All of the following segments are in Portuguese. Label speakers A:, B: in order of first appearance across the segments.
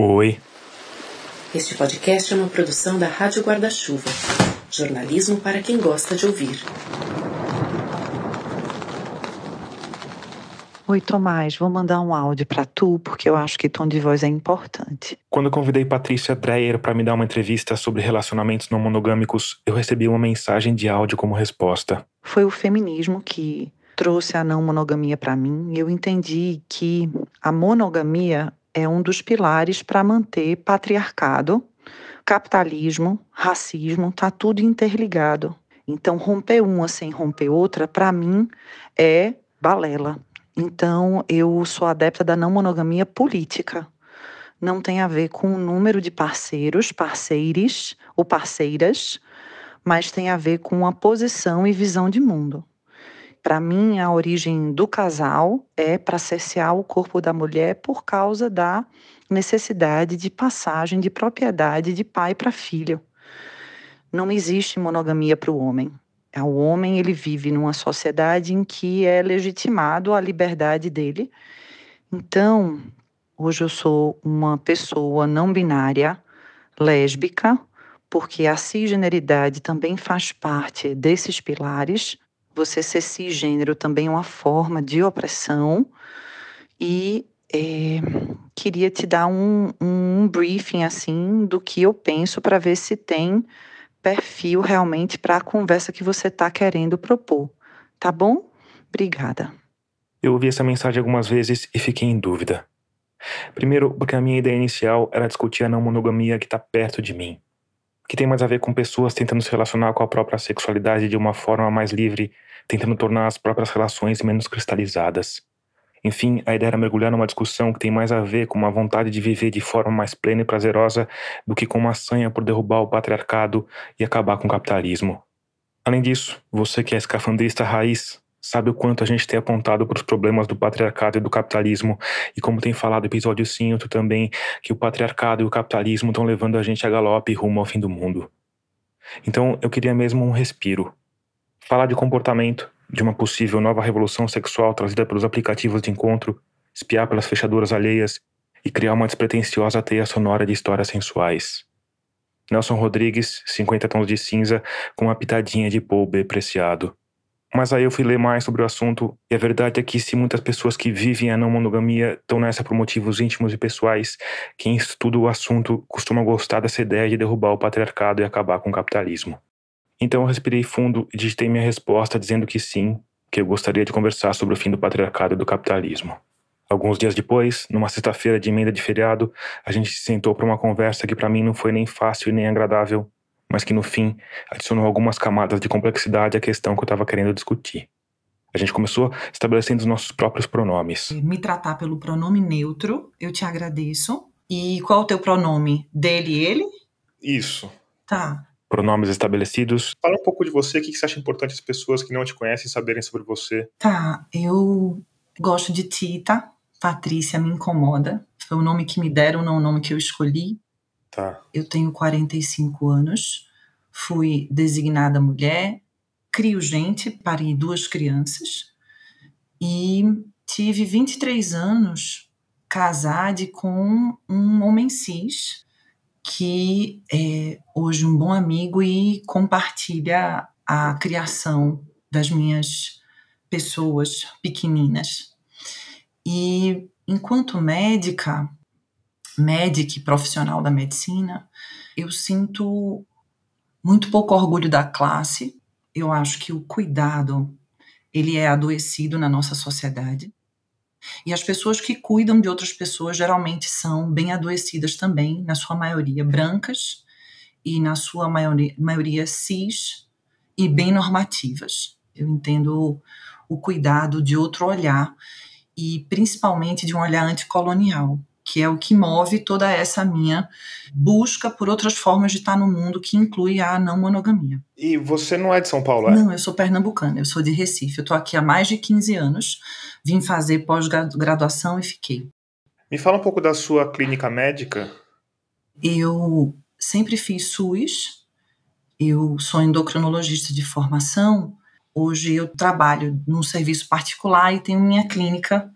A: Oi.
B: Este podcast é uma produção da Rádio Guarda-Chuva. Jornalismo para quem gosta de ouvir.
C: Oi, Tomás, vou mandar um áudio para tu porque eu acho que tom de voz é importante.
A: Quando eu convidei Patrícia Dreyer para me dar uma entrevista sobre relacionamentos não monogâmicos, eu recebi uma mensagem de áudio como resposta.
C: Foi o feminismo que trouxe a não monogamia para mim e eu entendi que a monogamia é um dos pilares para manter patriarcado, capitalismo, racismo, tá tudo interligado. Então, romper uma sem romper outra, para mim, é balela. Então, eu sou adepta da não monogamia política. Não tem a ver com o número de parceiros, parceiros ou parceiras, mas tem a ver com a posição e visão de mundo. Para mim, a origem do casal é para cercear o corpo da mulher por causa da necessidade de passagem de propriedade de pai para filho. Não existe monogamia para o homem. É, o homem ele vive numa sociedade em que é legitimado a liberdade dele. Então, hoje eu sou uma pessoa não binária, lésbica, porque a cisgeneridade também faz parte desses pilares. Você ser cisgênero também é uma forma de opressão. E é, queria te dar um, um briefing assim do que eu penso para ver se tem perfil realmente para a conversa que você está querendo propor. Tá bom? Obrigada.
A: Eu ouvi essa mensagem algumas vezes e fiquei em dúvida. Primeiro, porque a minha ideia inicial era discutir a não monogamia que está perto de mim, que tem mais a ver com pessoas tentando se relacionar com a própria sexualidade de uma forma mais livre, tentando tornar as próprias relações menos cristalizadas. Enfim, a ideia era mergulhar numa discussão que tem mais a ver com uma vontade de viver de forma mais plena e prazerosa do que com uma sanha por derrubar o patriarcado e acabar com o capitalismo. Além disso, você que é escafandrista raiz, sabe o quanto a gente tem apontado para os problemas do patriarcado e do capitalismo, e como tem falado episódio 5 também, que o patriarcado e o capitalismo estão levando a gente a galope rumo ao fim do mundo. Então eu queria mesmo um respiro. Falar de comportamento, de uma possível nova revolução sexual trazida pelos aplicativos de encontro, espiar pelas fechaduras alheias e criar uma despretensiosa teia sonora de histórias sensuais. Nelson Rodrigues, 50 tons de cinza, com uma pitadinha de Paul B. Preciado. Mas aí eu fui ler mais sobre o assunto, e a verdade é que se muitas pessoas que vivem a não monogamia estão nessa por motivos íntimos e pessoais, quem estuda o assunto costuma gostar dessa ideia de derrubar o patriarcado e acabar com o capitalismo. Então eu respirei fundo e digitei minha resposta dizendo que sim, que eu gostaria de conversar sobre o fim do patriarcado e do capitalismo. Alguns dias depois, numa sexta-feira de emenda de feriado, a gente se sentou para uma conversa que para mim não foi nem fácil e nem agradável, mas que no fim adicionou algumas camadas de complexidade à questão que eu estava querendo discutir. A gente começou estabelecendo os nossos próprios pronomes.
C: Me tratar pelo pronome neutro, eu te agradeço. E qual é o teu pronome? Dele e ele?
A: Isso.
C: Tá
A: pronomes estabelecidos. Fala um pouco de você, o que você acha importante as pessoas que não te conhecem saberem sobre você?
C: Tá, eu gosto de Tita, Patrícia me incomoda. Foi o nome que me deram, não o nome que eu escolhi.
A: Tá.
C: Eu tenho 45 anos, fui designada mulher, crio gente, parei duas crianças e tive 23 anos casada com um homem cis que é hoje um bom amigo e compartilha a criação das minhas pessoas pequeninas. E enquanto médica, médica e profissional da medicina, eu sinto muito pouco orgulho da classe. Eu acho que o cuidado ele é adoecido na nossa sociedade. E as pessoas que cuidam de outras pessoas geralmente são bem adoecidas também, na sua maioria brancas e na sua maioria, maioria cis e bem normativas. Eu entendo o cuidado de outro olhar e principalmente de um olhar anticolonial que é o que move toda essa minha busca por outras formas de estar no mundo, que inclui a não monogamia.
A: E você não é de São Paulo, é?
C: Não, eu sou pernambucana, eu sou de Recife. Eu estou aqui há mais de 15 anos, vim fazer pós-graduação e fiquei.
A: Me fala um pouco da sua clínica médica.
C: Eu sempre fiz SUS, eu sou endocrinologista de formação. Hoje eu trabalho num serviço particular e tenho minha clínica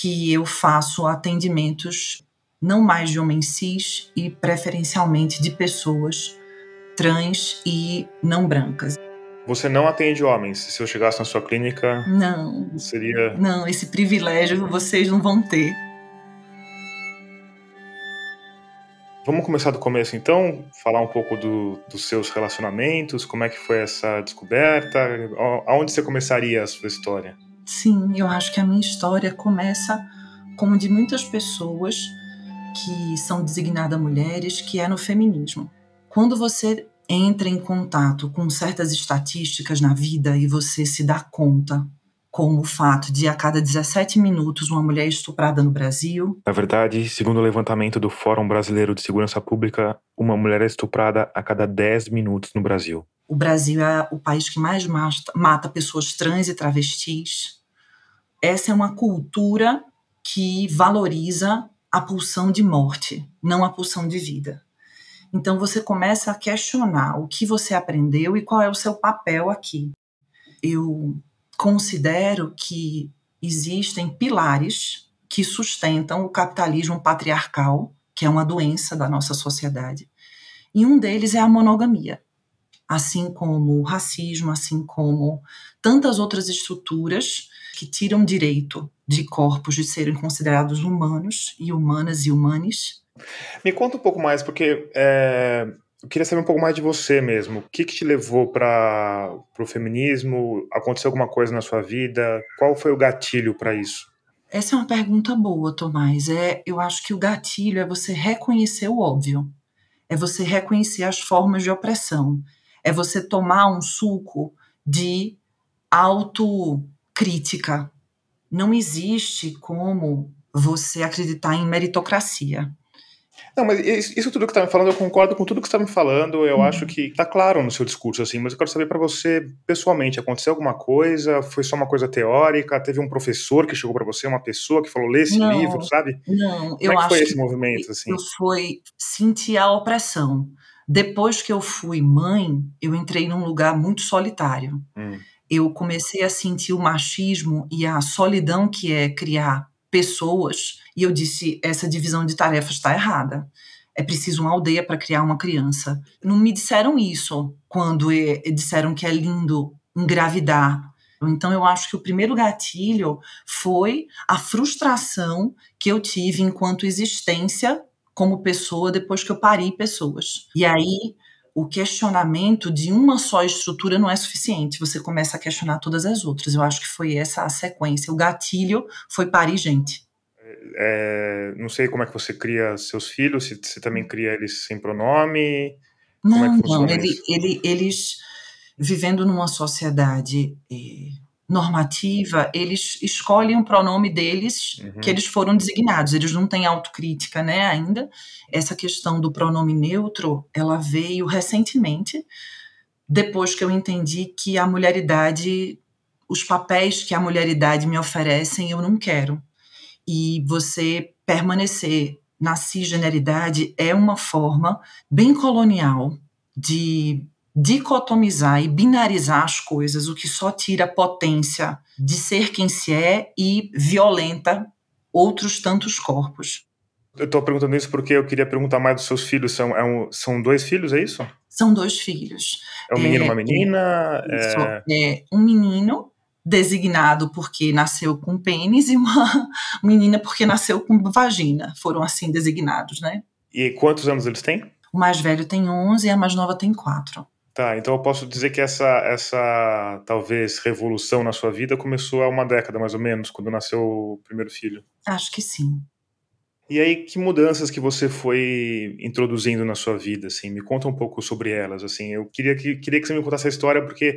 C: que eu faço atendimentos não mais de homens cis e preferencialmente de pessoas trans e não brancas.
D: Você não atende homens. Se eu chegasse na sua clínica,
C: não,
D: seria.
C: Não, esse privilégio vocês não vão ter.
D: Vamos começar do começo então, falar um pouco do, dos seus relacionamentos, como é que foi essa descoberta, aonde você começaria a sua história?
C: Sim, eu acho que a minha história começa como de muitas pessoas que são designadas mulheres, que é no feminismo. Quando você entra em contato com certas estatísticas na vida e você se dá conta como o fato de a cada 17 minutos uma mulher é estuprada no Brasil.
D: Na verdade, segundo o levantamento do Fórum Brasileiro de Segurança Pública, uma mulher é estuprada a cada 10 minutos no Brasil.
C: O Brasil é o país que mais mata pessoas trans e travestis. Essa é uma cultura que valoriza a pulsão de morte, não a pulsão de vida. Então você começa a questionar o que você aprendeu e qual é o seu papel aqui. Eu considero que existem pilares que sustentam o capitalismo patriarcal, que é uma doença da nossa sociedade. E um deles é a monogamia, assim como o racismo, assim como tantas outras estruturas que tiram direito de corpos de serem considerados humanos e humanas e humanes.
D: Me conta um pouco mais, porque é, eu queria saber um pouco mais de você mesmo. O que, que te levou para o feminismo? Aconteceu alguma coisa na sua vida? Qual foi o gatilho para isso?
C: Essa é uma pergunta boa, Tomás. É, eu acho que o gatilho é você reconhecer o óbvio. É você reconhecer as formas de opressão. É você tomar um suco de autocrítica. Não existe como você acreditar em meritocracia.
D: Não, mas isso tudo que você está me falando, eu concordo com tudo que você está me falando. Eu uhum. acho que está claro no seu discurso, assim, mas eu quero saber para você, pessoalmente, aconteceu alguma coisa? Foi só uma coisa teórica? Teve um professor que chegou para você, uma pessoa que falou, lê esse
C: não,
D: livro, sabe?
C: Não,
D: Como
C: eu
D: é que
C: acho
D: foi esse movimento, assim?
C: Eu fui sentir a opressão. Depois que eu fui mãe, eu entrei num lugar muito solitário. Hum. Eu comecei a sentir o machismo e a solidão que é criar pessoas, e eu disse: essa divisão de tarefas está errada. É preciso uma aldeia para criar uma criança. Não me disseram isso quando disseram que é lindo engravidar. Então, eu acho que o primeiro gatilho foi a frustração que eu tive enquanto existência como pessoa depois que eu parei pessoas. E aí, o questionamento de uma só estrutura não é suficiente. Você começa a questionar todas as outras. Eu acho que foi essa a sequência. O gatilho foi parir gente.
D: É, não sei como é que você cria seus filhos, se você também cria eles sem pronome.
C: Não,
D: é
C: não. Ele, ele, eles vivendo numa sociedade eh, normativa, eles escolhem o pronome deles uhum. que eles foram designados. Eles não têm autocrítica, né, ainda. Essa questão do pronome neutro, ela veio recentemente, depois que eu entendi que a mulheridade, os papéis que a mulheridade me oferecem, eu não quero. E você permanecer na cisgeneridade é uma forma bem colonial de dicotomizar e binarizar as coisas, o que só tira a potência de ser quem se é e violenta outros tantos corpos.
D: Eu estou perguntando isso porque eu queria perguntar mais dos seus filhos. São, é um, são dois filhos, é isso?
C: São dois filhos.
D: É um menino e é, uma menina?
C: É... é um menino designado porque nasceu com pênis e uma menina porque nasceu com vagina. Foram assim designados, né?
D: E quantos anos eles têm?
C: O mais velho tem 11 e a mais nova tem 4.
D: Tá, então eu posso dizer que essa, essa talvez revolução na sua vida começou há uma década mais ou menos, quando nasceu o primeiro filho.
C: Acho que sim.
D: E aí, que mudanças que você foi introduzindo na sua vida, assim? Me conta um pouco sobre elas, assim. Eu queria que, queria que você me contasse a história, porque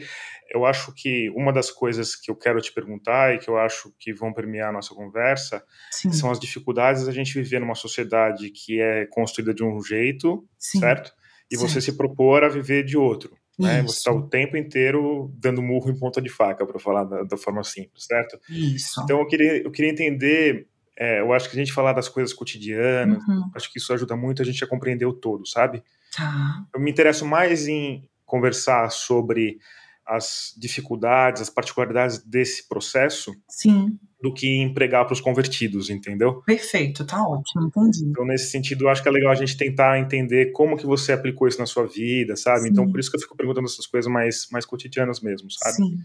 D: eu acho que uma das coisas que eu quero te perguntar e que eu acho que vão permear a nossa conversa Sim. são as dificuldades da gente viver numa sociedade que é construída de um jeito, Sim. certo? E você se propor a viver de outro. Né? Você está o tempo inteiro dando murro em ponta de faca, para falar da, da, forma simples, certo?
C: Isso.
D: Então eu queria, eu queria entender. É, eu acho que a gente falar das coisas cotidianas, uhum. acho que isso ajuda muito a gente a compreender o todo, sabe?
C: Tá.
D: Eu me interesso mais em conversar sobre as dificuldades, as particularidades desse processo.
C: Sim.
A: Do que empregar para os convertidos, entendeu?
C: Perfeito, tá ótimo, entendi.
A: Então, nesse sentido, acho que é legal a gente tentar entender como que você aplicou isso na sua vida, sabe? Sim. Então, por isso que eu fico perguntando essas coisas mais, mais cotidianas mesmo, sabe?
C: Sim.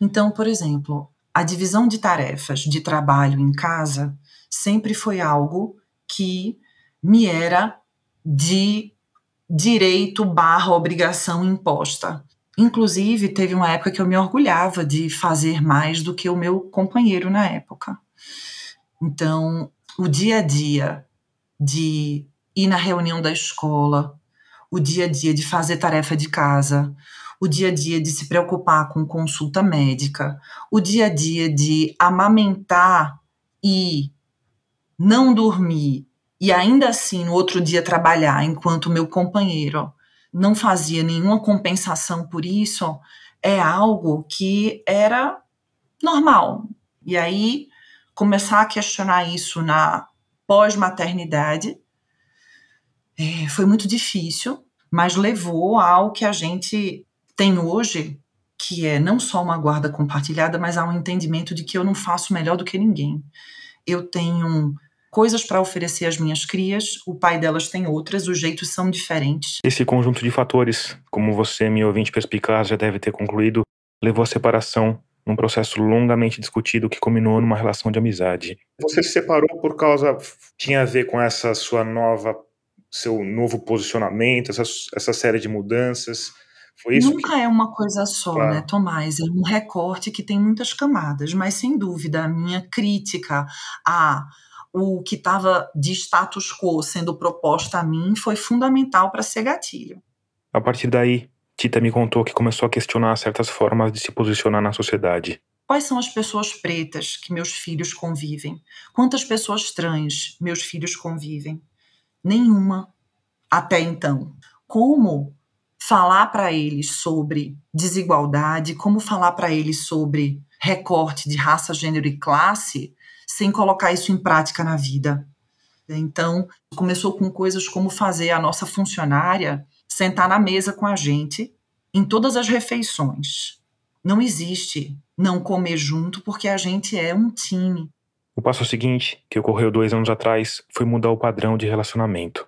C: Então, por exemplo, a divisão de tarefas de trabalho em casa sempre foi algo que me era de direito barra obrigação imposta. Inclusive, teve uma época que eu me orgulhava de fazer mais do que o meu companheiro na época. Então, o dia a dia de ir na reunião da escola, o dia a dia de fazer tarefa de casa, o dia a dia de se preocupar com consulta médica, o dia a dia de amamentar e não dormir e ainda assim no outro dia trabalhar enquanto meu companheiro não fazia nenhuma compensação por isso, é algo que era normal. E aí começar a questionar isso na pós-maternidade é, foi muito difícil, mas levou ao que a gente tem hoje, que é não só uma guarda compartilhada, mas há um entendimento de que eu não faço melhor do que ninguém. Eu tenho coisas para oferecer às minhas crias, o pai delas tem outras, os jeitos são diferentes.
A: Esse conjunto de fatores, como você, meu ouvinte perspicaz, já deve ter concluído, levou à separação num processo longamente discutido que culminou numa relação de amizade. Você se separou por causa tinha a ver com essa sua nova seu novo posicionamento, essa, essa série de mudanças? Foi isso
C: Nunca
A: que...
C: é uma coisa só, claro. né, Tomás? É um recorte que tem muitas camadas, mas sem dúvida a minha crítica a o que estava de status quo sendo proposta a mim foi fundamental para ser gatilho.
A: A partir daí, Tita me contou que começou a questionar certas formas de se posicionar na sociedade.
C: Quais são as pessoas pretas que meus filhos convivem? Quantas pessoas trans meus filhos convivem? Nenhuma até então. Como falar para eles sobre desigualdade, como falar para eles sobre recorte de raça, gênero e classe sem colocar isso em prática na vida. Então, começou com coisas como fazer a nossa funcionária sentar na mesa com a gente em todas as refeições. Não existe não comer junto porque a gente é um time.
A: O passo seguinte, que ocorreu dois anos atrás, foi mudar o padrão de relacionamento.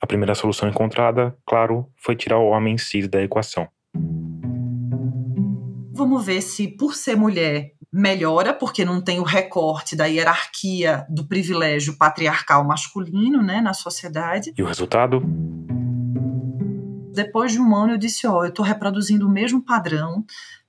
A: A primeira solução encontrada, claro, foi tirar o homem cis da equação.
C: Vamos ver se, por ser mulher, melhora, porque não tem o recorte da hierarquia do privilégio patriarcal masculino né, na sociedade.
A: E o resultado?
C: Depois de um ano, eu disse: Ó, oh, eu estou reproduzindo o mesmo padrão,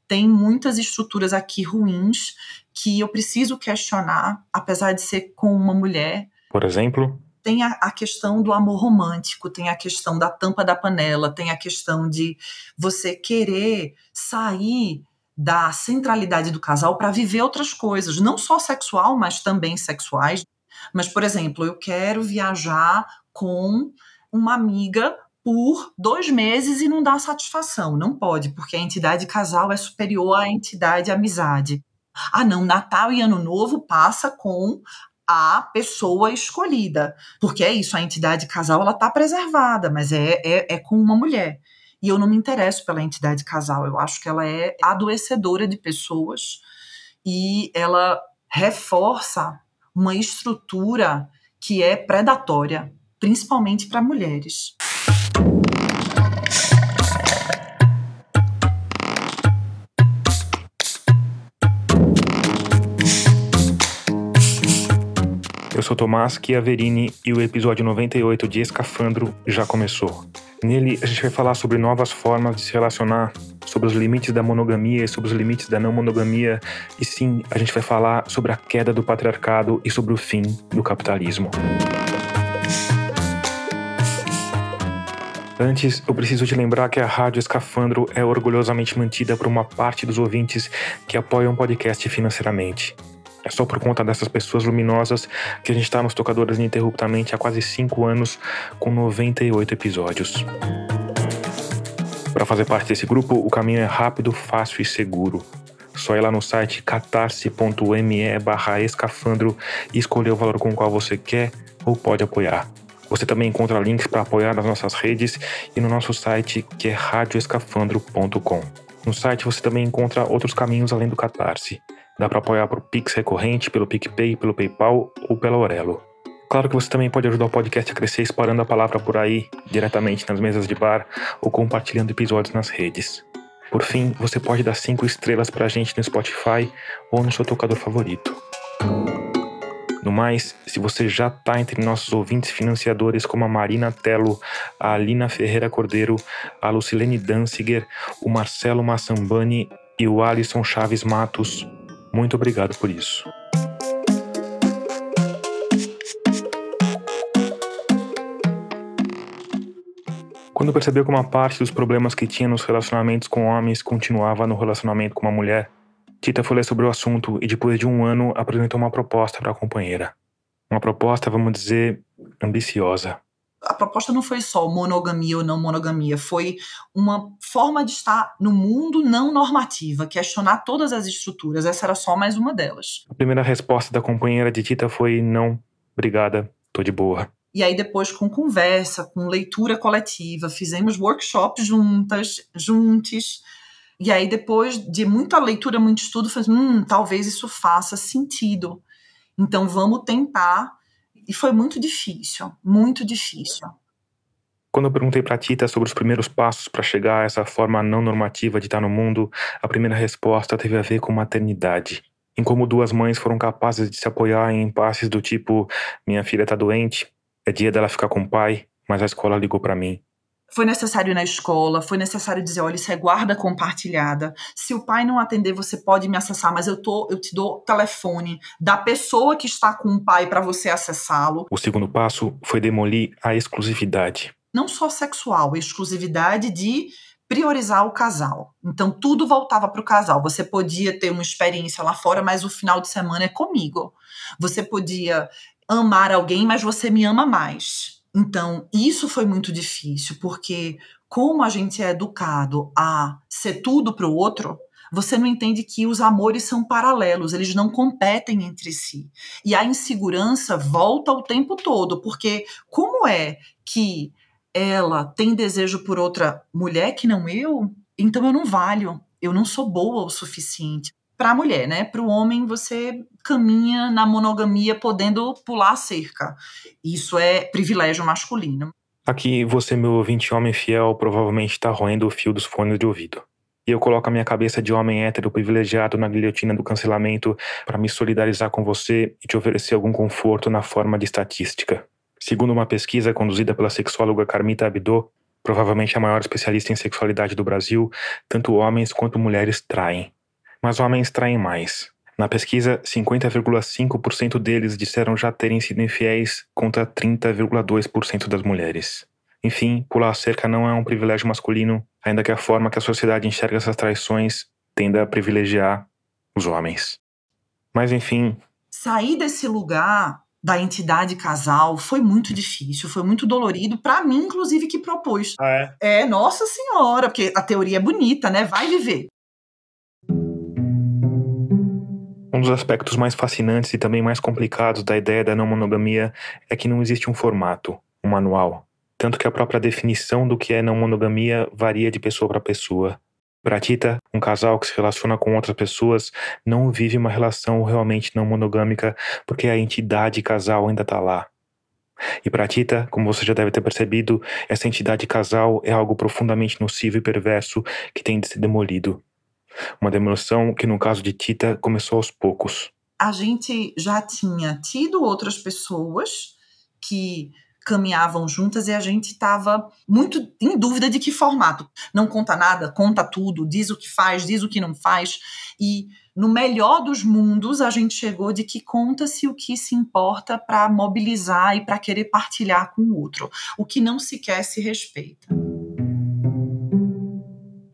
C: tem muitas estruturas aqui ruins que eu preciso questionar, apesar de ser com uma mulher.
A: Por exemplo?
C: Tem a, a, questão do amor romântico, tem a questão da tampa da panela, tem a questão de você querer sair da centralidade do casal para viver outras coisas, não só sexual, mas também sexuais. Mas, por exemplo, eu quero viajar com uma amiga por dois meses e não dá satisfação. Não pode, porque a entidade casal é superior à entidade amizade. Ah, não, Natal e Ano Novo passa com a pessoa escolhida, porque é isso, a entidade casal ela está preservada, mas é, é, é com uma mulher. E eu não me interesso pela entidade casal. Eu acho que ela é adoecedora de pessoas e ela reforça uma estrutura que é predatória, principalmente para mulheres.
A: Eu sou Tomás Chiaverini e o episódio 98 de Escafandro já começou. Nele, a gente vai falar sobre novas formas de se relacionar, sobre os limites da monogamia e sobre os limites da não monogamia, e sim, a gente vai falar sobre a queda do patriarcado e sobre o fim do capitalismo. Antes, eu preciso te lembrar que a Rádio Escafandro é orgulhosamente mantida por uma parte dos ouvintes que apoiam o podcast financeiramente. É só por conta dessas pessoas luminosas que a gente está nos tocadores ininterruptamente há quase 5 anos, com 98 episódios. Para fazer parte desse grupo, o caminho é rápido, fácil e seguro. Só ir lá no site catarse.me barra escafandro e escolher o valor com o qual você quer ou pode apoiar. Você também encontra links para apoiar nas nossas redes e no nosso site que é radioescafandro.com. No site você também encontra outros caminhos além do Catarse Dá para apoiar por Pix recorrente, pelo PicPay, pelo PayPal ou pela Aurelo. Claro que você também pode ajudar o podcast a crescer espalhando a palavra por aí, diretamente nas mesas de bar ou compartilhando episódios nas redes. Por fim, você pode dar 5 estrelas pra gente no Spotify ou no seu tocador favorito. No mais, se você já está entre nossos ouvintes financiadores como a Marina Tello, a Alina Ferreira Cordeiro, a Lucilene Danziger, o Marcelo Massambani e o Alisson Chaves Matos, muito obrigado por isso. Quando percebeu que uma parte dos problemas que tinha nos relacionamentos com homens continuava no relacionamento com uma mulher, Tita foi ler sobre o assunto e, depois de um ano, apresentou uma proposta para a companheira. Uma proposta, vamos dizer, ambiciosa.
C: A proposta não foi só monogamia ou não monogamia, foi uma forma de estar no mundo não normativa, questionar todas as estruturas. Essa era só mais uma delas.
A: A primeira resposta da companheira de Tita foi: não, obrigada, tô de boa.
C: E aí depois com conversa, com leitura coletiva, fizemos workshops juntas, juntos. E aí depois de muita leitura, muito estudo, falei, hum, talvez isso faça sentido. Então vamos tentar. E foi muito difícil, muito difícil.
A: Quando eu perguntei para Tita sobre os primeiros passos para chegar a essa forma não normativa de estar no mundo, a primeira resposta teve a ver com maternidade. Em como duas mães foram capazes de se apoiar em impasses do tipo: minha filha está doente, é dia dela ficar com o pai, mas a escola ligou para mim.
C: Foi necessário ir na escola, foi necessário dizer, olha, isso é guarda compartilhada. Se o pai não atender, você pode me acessar, mas eu tô, eu te dou telefone da pessoa que está com o pai para você acessá-lo.
A: O segundo passo foi demolir a exclusividade.
C: Não só sexual, exclusividade de priorizar o casal. Então tudo voltava para o casal. Você podia ter uma experiência lá fora, mas o final de semana é comigo. Você podia amar alguém, mas você me ama mais. Então, isso foi muito difícil, porque como a gente é educado a ser tudo para o outro, você não entende que os amores são paralelos, eles não competem entre si. E a insegurança volta o tempo todo, porque como é que ela tem desejo por outra mulher que não eu? Então eu não valho, eu não sou boa o suficiente para a mulher, né? Para o homem, você caminha na monogamia podendo pular a cerca. Isso é privilégio masculino.
A: Aqui, você, meu ouvinte homem fiel, provavelmente está roendo o fio dos fones de ouvido. E eu coloco a minha cabeça de homem hétero privilegiado na guilhotina do cancelamento para me solidarizar com você e te oferecer algum conforto na forma de estatística. Segundo uma pesquisa conduzida pela sexóloga Carmita Abdo, provavelmente a maior especialista em sexualidade do Brasil, tanto homens quanto mulheres traem mas homens traem mais. Na pesquisa, 50,5% deles disseram já terem sido infiéis contra 30,2% das mulheres. Enfim, pular a cerca não é um privilégio masculino, ainda que a forma que a sociedade enxerga essas traições tenda a privilegiar os homens. Mas enfim.
C: Sair desse lugar da entidade casal foi muito difícil, foi muito dolorido, para mim, inclusive, que propus.
A: Ah, é?
C: É, nossa senhora, porque a teoria é bonita, né? Vai viver.
A: Um dos aspectos mais fascinantes e também mais complicados da ideia da não monogamia é que não existe um formato, um manual. Tanto que a própria definição do que é não monogamia varia de pessoa para pessoa. Para Tita, um casal que se relaciona com outras pessoas não vive uma relação realmente não monogâmica porque a entidade casal ainda está lá. E para Tita, como você já deve ter percebido, essa entidade casal é algo profundamente nocivo e perverso que tem de ser demolido. Uma demolição que, no caso de Tita, começou aos poucos.
C: A gente já tinha tido outras pessoas que caminhavam juntas e a gente estava muito em dúvida de que formato. Não conta nada, conta tudo, diz o que faz, diz o que não faz. E no melhor dos mundos, a gente chegou de que conta-se o que se importa para mobilizar e para querer partilhar com o outro. O que não se quer se respeita.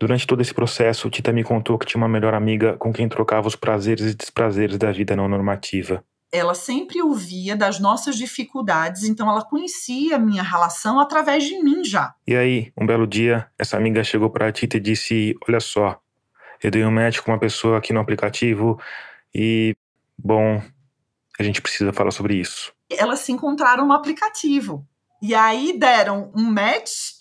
A: Durante todo esse processo, Tita me contou que tinha uma melhor amiga com quem trocava os prazeres e desprazeres da vida não normativa.
C: Ela sempre ouvia das nossas dificuldades, então ela conhecia a minha relação através de mim já.
A: E aí, um belo dia, essa amiga chegou para Tita e disse: Olha só, eu dei um match com uma pessoa aqui no aplicativo e, bom, a gente precisa falar sobre isso.
C: Elas se encontraram no aplicativo. E aí deram um match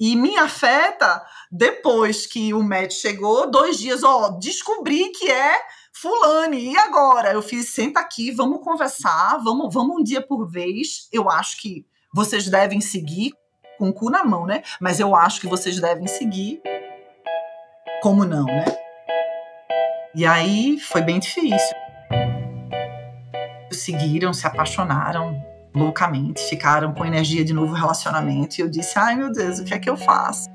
C: e me afeta depois que o match chegou, dois dias, ó, descobri que é Fulane, e agora? Eu fiz, senta aqui, vamos conversar, vamos, vamos um dia por vez. Eu acho que vocês devem seguir com o cu na mão, né? Mas eu acho que vocês devem seguir. Como não, né? E aí foi bem difícil. Seguiram, se apaixonaram loucamente, ficaram com energia de novo relacionamento. E eu disse: ai meu Deus, o que é que eu faço?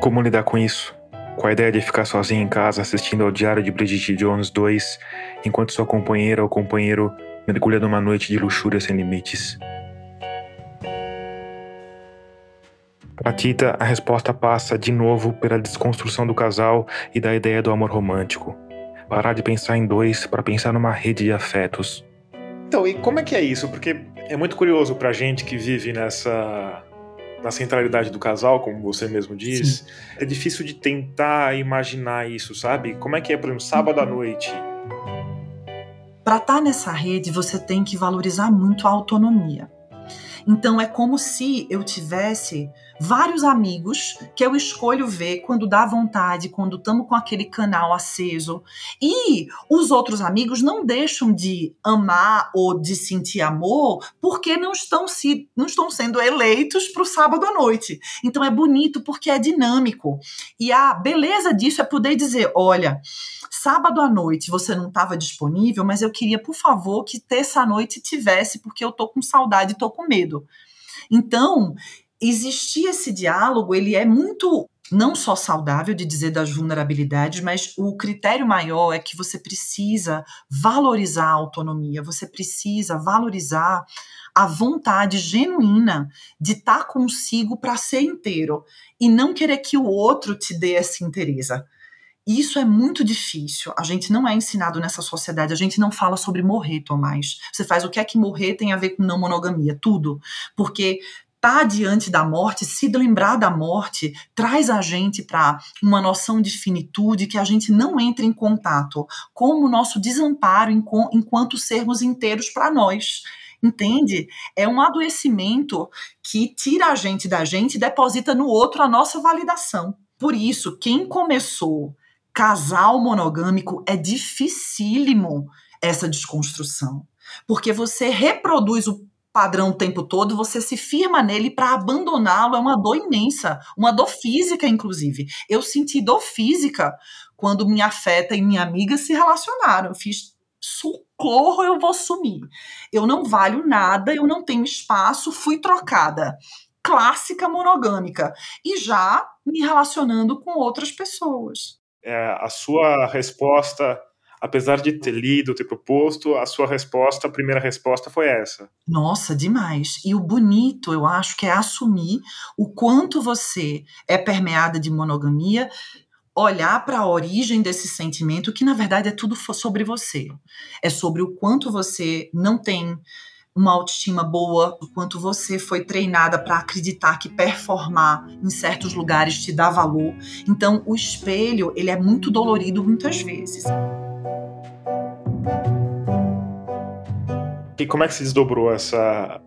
A: Como lidar com isso? Com a ideia de ficar sozinha em casa assistindo ao Diário de Bridget Jones 2, enquanto sua companheira ou companheiro mergulha numa noite de luxúria sem limites. Para Tita, a resposta passa de novo pela desconstrução do casal e da ideia do amor romântico. Parar de pensar em dois para pensar numa rede de afetos.
D: Então, e como é que é isso? Porque é muito curioso pra gente que vive nessa na centralidade do casal, como você mesmo diz. Sim. É difícil de tentar imaginar isso, sabe? Como é que é, por exemplo, sábado à noite?
C: Para estar tá nessa rede, você tem que valorizar muito a autonomia. Então é como se eu tivesse vários amigos que eu escolho ver quando dá vontade, quando estamos com aquele canal aceso. E os outros amigos não deixam de amar ou de sentir amor porque não estão, se, não estão sendo eleitos para o sábado à noite. Então é bonito porque é dinâmico. E a beleza disso é poder dizer: olha, sábado à noite você não estava disponível, mas eu queria, por favor, que terça à noite tivesse, porque eu tô com saudade, tô com medo. Então, existir esse diálogo, ele é muito não só saudável de dizer das vulnerabilidades, mas o critério maior é que você precisa valorizar a autonomia, você precisa valorizar a vontade genuína de estar tá consigo para ser inteiro e não querer que o outro te dê essa inteireza. Isso é muito difícil. A gente não é ensinado nessa sociedade. A gente não fala sobre morrer, Tomás. Você faz o que é que morrer tem a ver com não monogamia? Tudo. Porque estar tá diante da morte, se lembrar da morte, traz a gente para uma noção de finitude que a gente não entra em contato com o nosso desamparo enquanto sermos inteiros para nós. Entende? É um adoecimento que tira a gente da gente e deposita no outro a nossa validação. Por isso, quem começou casal monogâmico é dificílimo essa desconstrução. Porque você reproduz o padrão o tempo todo, você se firma nele para abandoná-lo é uma dor imensa, uma dor física, inclusive. Eu senti dor física quando minha afeta e minha amiga se relacionaram. Eu fiz socorro, eu vou sumir. Eu não valho nada, eu não tenho espaço, fui trocada. Clássica monogâmica. E já me relacionando com outras pessoas.
D: É, a sua resposta apesar de ter lido, ter proposto, a sua resposta, a primeira resposta foi essa.
C: Nossa, demais. E o bonito, eu acho, que é assumir o quanto você é permeada de monogamia, olhar para a origem desse sentimento, que na verdade é tudo sobre você. É sobre o quanto você não tem uma autoestima boa, o quanto você foi treinada para acreditar que performar em certos lugares te dá valor. Então, o espelho, ele é muito dolorido muitas vezes.
D: E como é que se desdobrou essa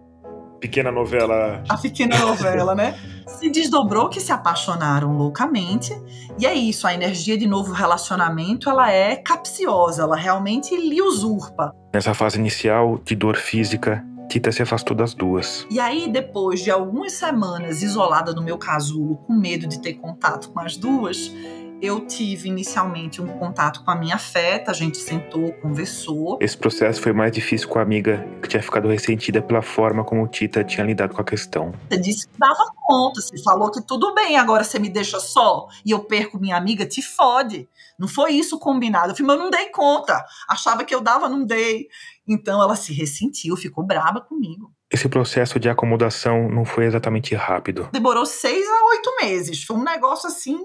D: pequena novela?
C: A pequena novela, né? Se desdobrou que se apaixonaram loucamente. E é isso, a energia de novo relacionamento, ela é capciosa, ela realmente lhe usurpa.
A: Nessa fase inicial de dor física, Tita se afastou das duas.
C: E aí, depois de algumas semanas isolada no meu casulo, com medo de ter contato com as duas, eu tive inicialmente um contato com a minha afeta, a gente sentou, conversou.
A: Esse processo foi mais difícil com a amiga que tinha ficado ressentida pela forma como o Tita tinha lidado com a questão.
C: Você disse que dava conta, você falou que tudo bem, agora você me deixa só e eu perco minha amiga, te fode. Não foi isso combinado. Eu falei, mas eu não dei conta. Achava que eu dava, não dei. Então ela se ressentiu, ficou braba comigo.
A: Esse processo de acomodação não foi exatamente rápido.
C: Demorou seis a oito meses. Foi um negócio assim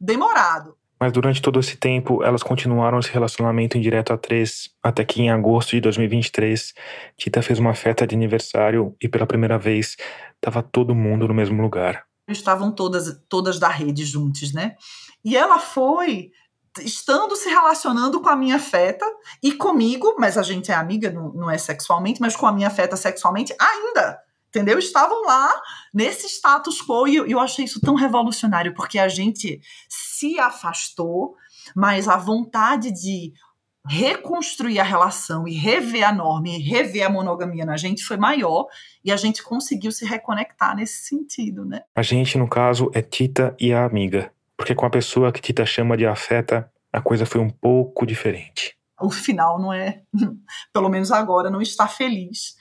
C: demorado.
A: Mas durante todo esse tempo, elas continuaram esse relacionamento em direto a três, até que em agosto de 2023, Tita fez uma festa de aniversário e pela primeira vez estava todo mundo no mesmo lugar.
C: Estavam todas, todas da rede juntas, né? E ela foi estando se relacionando com a minha feta e comigo, mas a gente é amiga, não, não é sexualmente, mas com a minha feta sexualmente ainda. Entendeu? Estavam lá nesse status quo e eu, eu achei isso tão revolucionário, porque a gente se afastou, mas a vontade de reconstruir a relação e rever a norma e rever a monogamia na gente foi maior e a gente conseguiu se reconectar nesse sentido, né?
A: A gente, no caso, é Tita e a amiga. Porque com a pessoa que Tita chama de afeta, a coisa foi um pouco diferente.
C: O final não é, pelo menos agora, não está feliz.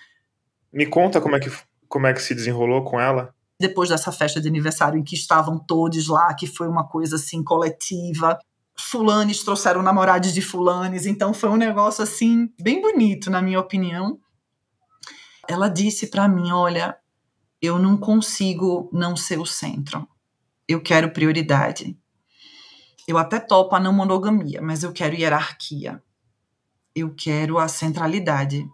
D: Me conta como é que, como é que se desenrolou com ela?
C: Depois dessa festa de aniversário em que estavam todos lá, que foi uma coisa assim coletiva, fulanes trouxeram namorados de fulanes, então foi um negócio assim bem bonito, na minha opinião. Ela disse para mim, olha, eu não consigo não ser o centro. Eu quero prioridade. Eu até topo a não monogamia, mas eu quero hierarquia. Eu quero a centralidade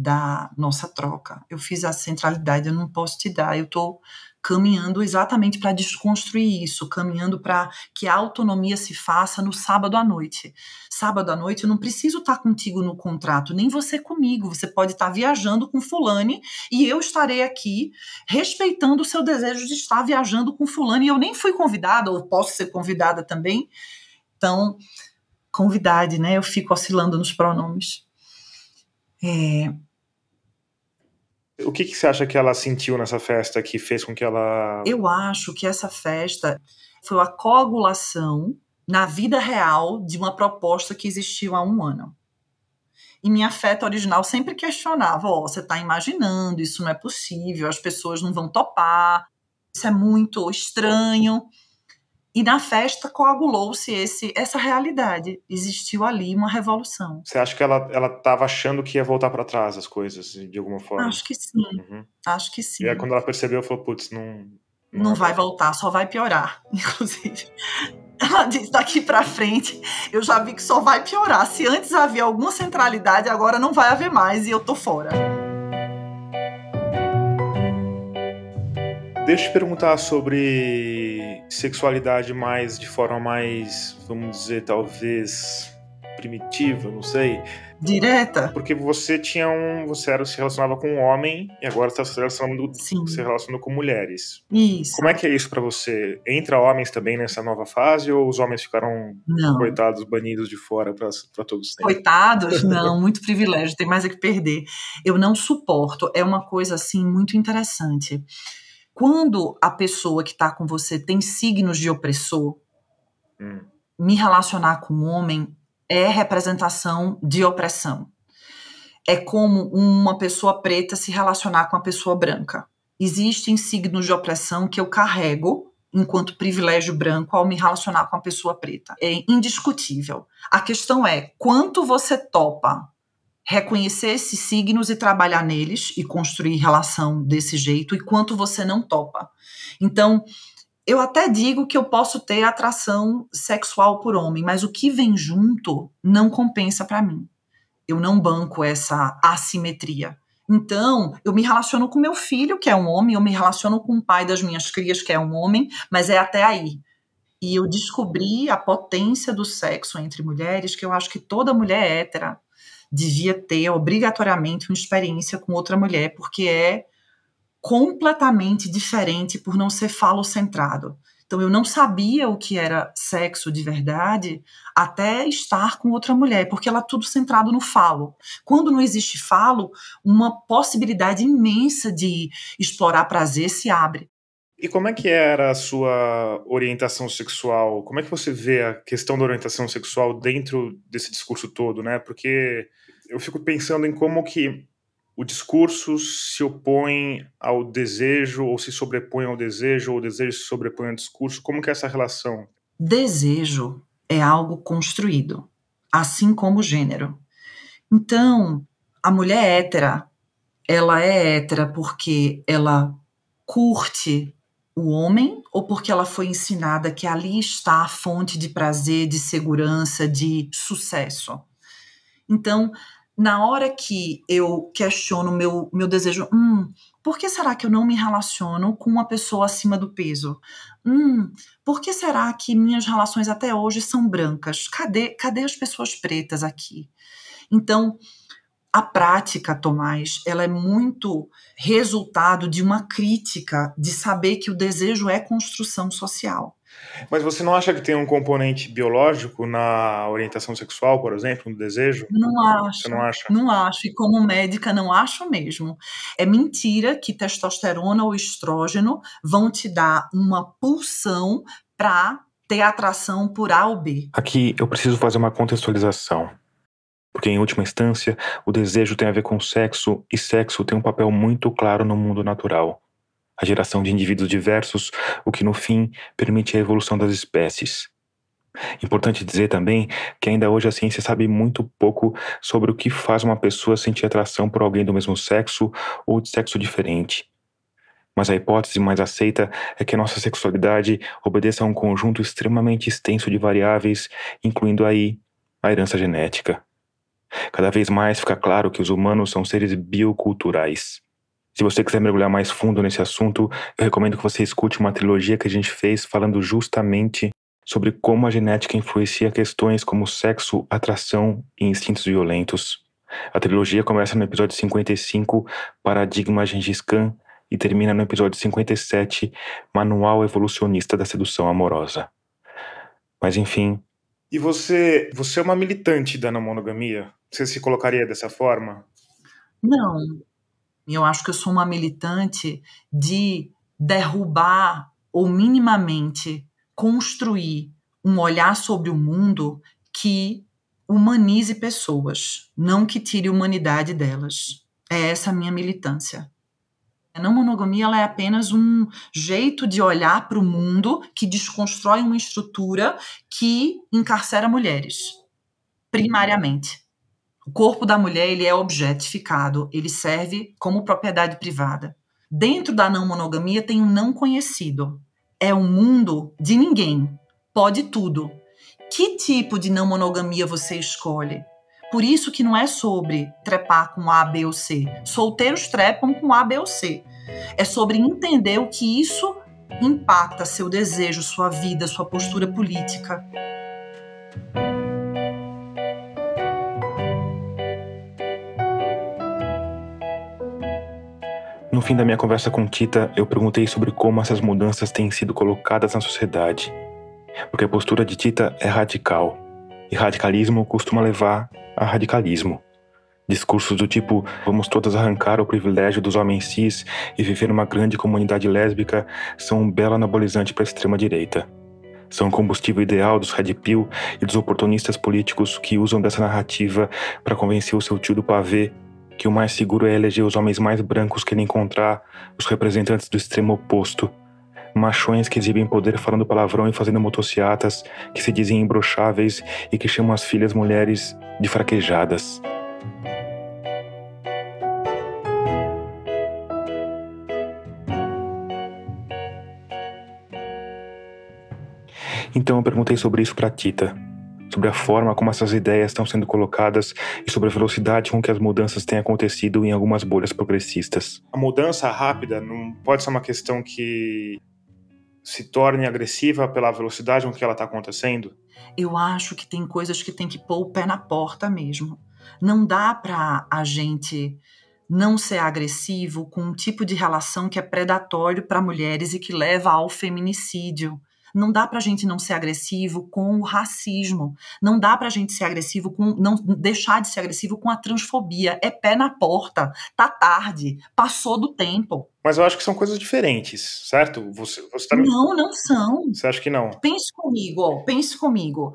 C: da nossa troca. Eu fiz a centralidade, eu não posso te dar. Eu estou caminhando exatamente para desconstruir isso, caminhando para que a autonomia se faça no sábado à noite. Sábado à noite eu não preciso estar tá contigo no contrato, nem você comigo. Você pode estar tá viajando com fulane e eu estarei aqui respeitando o seu desejo de estar viajando com fulane e eu nem fui convidada ou posso ser convidada também. Então, convidade, né? Eu fico oscilando nos pronomes. É,
D: o que, que você acha que ela sentiu nessa festa que fez com que ela.
C: Eu acho que essa festa foi a coagulação na vida real de uma proposta que existiu há um ano. E minha feta original sempre questionava: oh, você está imaginando, isso não é possível, as pessoas não vão topar, isso é muito estranho. E na festa coagulou-se esse essa realidade. Existiu ali uma revolução.
D: Você acha que ela ela estava achando que ia voltar para trás as coisas de alguma forma?
C: Acho que sim. Uhum. Acho que sim.
D: E aí quando ela percebeu, falou: "Putz, não
C: não, não vai voltar, só vai piorar, inclusive. Ela diz daqui para frente, eu já vi que só vai piorar. Se antes havia alguma centralidade, agora não vai haver mais e eu tô fora.
D: Deixa eu te perguntar sobre sexualidade mais de forma mais, vamos dizer, talvez primitiva, não sei.
C: Direta?
D: Porque você tinha um. Você era, se relacionava com um homem e agora está se relacionando, Sim. se relacionando com mulheres.
C: Isso.
D: Como é que é isso para você? Entra homens também nessa nova fase ou os homens ficaram
C: não.
D: coitados, banidos de fora para todos sempre?
C: Coitados? Não, muito privilégio, tem mais a que perder. Eu não suporto. É uma coisa assim muito interessante quando a pessoa que está com você tem signos de opressor, hum. me relacionar com um homem é representação de opressão. É como uma pessoa preta se relacionar com uma pessoa branca. Existem signos de opressão que eu carrego enquanto privilégio branco ao me relacionar com a pessoa preta. É indiscutível. A questão é quanto você topa reconhecer esses signos e trabalhar neles e construir relação desse jeito e quanto você não topa. Então, eu até digo que eu posso ter atração sexual por homem, mas o que vem junto não compensa para mim. Eu não banco essa assimetria. Então, eu me relaciono com meu filho, que é um homem, eu me relaciono com o pai das minhas crias, que é um homem, mas é até aí. E eu descobri a potência do sexo entre mulheres, que eu acho que toda mulher hétera devia ter obrigatoriamente uma experiência com outra mulher, porque é completamente diferente por não ser falocentrado. Então eu não sabia o que era sexo de verdade até estar com outra mulher, porque ela é tudo centrado no falo. Quando não existe falo, uma possibilidade imensa de explorar prazer se abre.
D: E como é que era a sua orientação sexual? Como é que você vê a questão da orientação sexual dentro desse discurso todo, né? Porque eu fico pensando em como que o discurso se opõe ao desejo ou se sobrepõe ao desejo ou o desejo se sobrepõe ao discurso. Como que é essa relação?
C: Desejo é algo construído, assim como o gênero. Então, a mulher hétera, ela é hétera porque ela curte o homem ou porque ela foi ensinada que ali está a fonte de prazer, de segurança, de sucesso. Então, na hora que eu questiono meu meu desejo, hum, por que será que eu não me relaciono com uma pessoa acima do peso? Hum, por que será que minhas relações até hoje são brancas? Cadê cadê as pessoas pretas aqui? Então, a prática, Tomás, ela é muito resultado de uma crítica de saber que o desejo é construção social.
D: Mas você não acha que tem um componente biológico na orientação sexual, por exemplo, no desejo?
C: Não acho.
D: Você não acha?
C: Não acho. E como médica, não acho mesmo. É mentira que testosterona ou estrógeno vão te dar uma pulsão para ter atração por A ou B.
A: Aqui eu preciso fazer uma contextualização. Porque, em última instância, o desejo tem a ver com sexo e sexo tem um papel muito claro no mundo natural a geração de indivíduos diversos, o que no fim permite a evolução das espécies. Importante dizer também que ainda hoje a ciência sabe muito pouco sobre o que faz uma pessoa sentir atração por alguém do mesmo sexo ou de sexo diferente. Mas a hipótese mais aceita é que a nossa sexualidade obedeça a um conjunto extremamente extenso de variáveis, incluindo aí a herança genética. Cada vez mais fica claro que os humanos são seres bioculturais. Se você quiser mergulhar mais fundo nesse assunto, eu recomendo que você escute uma trilogia que a gente fez falando justamente sobre como a genética influencia questões como sexo, atração e instintos violentos. A trilogia começa no episódio 55, Paradigma Gengis Khan, e termina no episódio 57, Manual Evolucionista da Sedução Amorosa. Mas enfim.
D: E você, você é uma militante da não monogamia? Você se colocaria dessa forma?
C: Não, eu acho que eu sou uma militante de derrubar ou minimamente construir um olhar sobre o mundo que humanize pessoas, não que tire humanidade delas. É essa a minha militância. A não monogamia ela é apenas um jeito de olhar para o mundo que desconstrói uma estrutura que encarcera mulheres, primariamente. O corpo da mulher ele é objetificado, ele serve como propriedade privada. Dentro da não monogamia tem um não conhecido. É um mundo de ninguém. Pode tudo. Que tipo de não monogamia você escolhe? Por isso que não é sobre trepar com A, B ou C. Solteiros trepam com A, B ou C. É sobre entender o que isso impacta seu desejo, sua vida, sua postura política.
A: No fim da minha conversa com Tita, eu perguntei sobre como essas mudanças têm sido colocadas na sociedade. Porque a postura de Tita é radical, e radicalismo costuma levar a radicalismo. Discursos do tipo vamos todas arrancar o privilégio dos homens cis e viver numa grande comunidade lésbica são um belo anabolizante para a extrema-direita. São o combustível ideal dos red pill e dos oportunistas políticos que usam dessa narrativa para convencer o seu tio do pavê que o mais seguro é eleger os homens mais brancos que ele encontrar, os representantes do extremo oposto. Machões que exibem poder falando palavrão e fazendo motociatas, que se dizem imbrocháveis e que chamam as filhas mulheres de fraquejadas. Então eu perguntei sobre isso para Tita, sobre a forma como essas ideias estão sendo colocadas e sobre a velocidade com que as mudanças têm acontecido em algumas bolhas progressistas.
D: A mudança rápida não pode ser uma questão que se torne agressiva pela velocidade com que ela está acontecendo?
C: Eu acho que tem coisas que tem que pôr o pé na porta mesmo. Não dá para a gente não ser agressivo com um tipo de relação que é predatório para mulheres e que leva ao feminicídio. Não dá para a gente não ser agressivo com o racismo. Não dá para a gente ser agressivo com. não deixar de ser agressivo com a transfobia. É pé na porta. Tá tarde. Passou do tempo.
D: Mas eu acho que são coisas diferentes, certo? Você, você tá...
C: Não, não são.
D: Você acha que não?
C: Pense comigo, ó, pense comigo.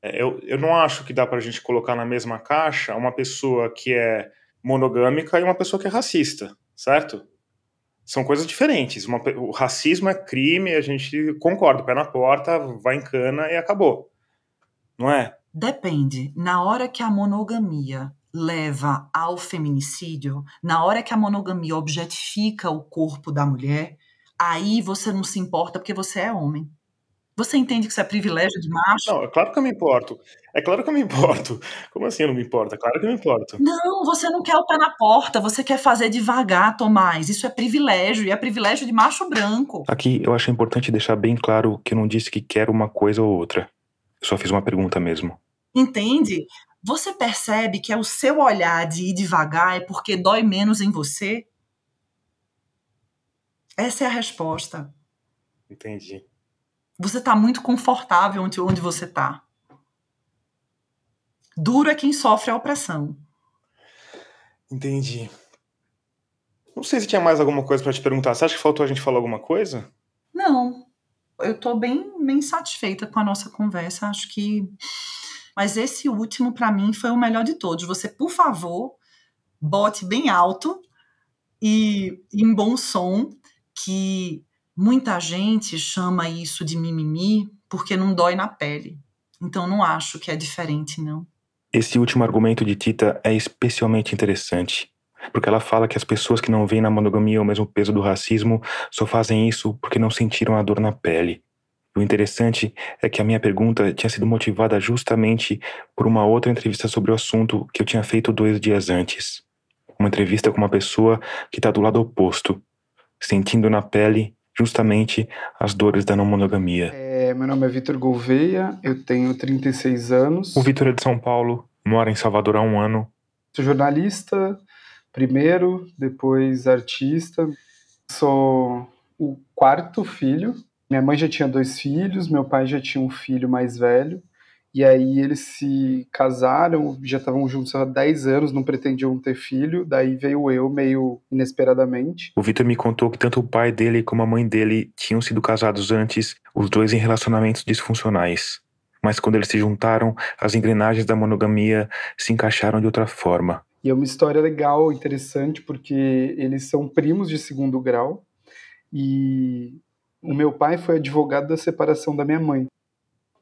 D: É, eu, eu não acho que dá pra gente colocar na mesma caixa uma pessoa que é monogâmica e uma pessoa que é racista, certo? São coisas diferentes. Uma, o racismo é crime, a gente concorda, pé na porta, vai em cana e acabou. Não é?
C: Depende. Na hora que a monogamia leva ao feminicídio, na hora que a monogamia objetifica o corpo da mulher, aí você não se importa porque você é homem. Você entende que isso é privilégio de macho?
D: Não, é claro que eu me importo. É claro que eu me importo. Como assim eu não me importo? É claro que eu me importo.
C: Não, você não quer o pé na porta, você quer fazer devagar, Tomás. Isso é privilégio, e é privilégio de macho branco.
A: Aqui eu acho importante deixar bem claro que eu não disse que quero uma coisa ou outra. Eu só fiz uma pergunta mesmo.
C: Entende? Você percebe que é o seu olhar de ir devagar é porque dói menos em você? Essa é a resposta.
D: Entendi.
C: Você está muito confortável onde, onde você está. Duro é quem sofre a opressão.
D: Entendi. Não sei se tinha mais alguma coisa para te perguntar. Você acha que faltou a gente falar alguma coisa?
C: Não. Eu estou bem, bem satisfeita com a nossa conversa. Acho que mas esse último, para mim, foi o melhor de todos. Você, por favor, bote bem alto e em bom som, que muita gente chama isso de mimimi porque não dói na pele. Então, não acho que é diferente, não.
A: Esse último argumento de Tita é especialmente interessante, porque ela fala que as pessoas que não veem na monogamia o mesmo peso do racismo só fazem isso porque não sentiram a dor na pele. O interessante é que a minha pergunta tinha sido motivada justamente por uma outra entrevista sobre o assunto que eu tinha feito dois dias antes. Uma entrevista com uma pessoa que está do lado oposto, sentindo na pele justamente as dores da não monogamia.
E: É, meu nome é Vitor Gouveia, eu tenho 36 anos.
A: O Vitor é de São Paulo, mora em Salvador há um ano.
E: Sou jornalista, primeiro, depois artista. Sou o quarto filho minha mãe já tinha dois filhos, meu pai já tinha um filho mais velho. E aí eles se casaram, já estavam juntos há 10 anos, não pretendiam ter filho, daí veio eu meio inesperadamente.
A: O Vitor me contou que tanto o pai dele como a mãe dele tinham sido casados antes, os dois em relacionamentos disfuncionais. Mas quando eles se juntaram, as engrenagens da monogamia se encaixaram de outra forma.
E: E é uma história legal, interessante, porque eles são primos de segundo grau e o meu pai foi advogado da separação da minha mãe.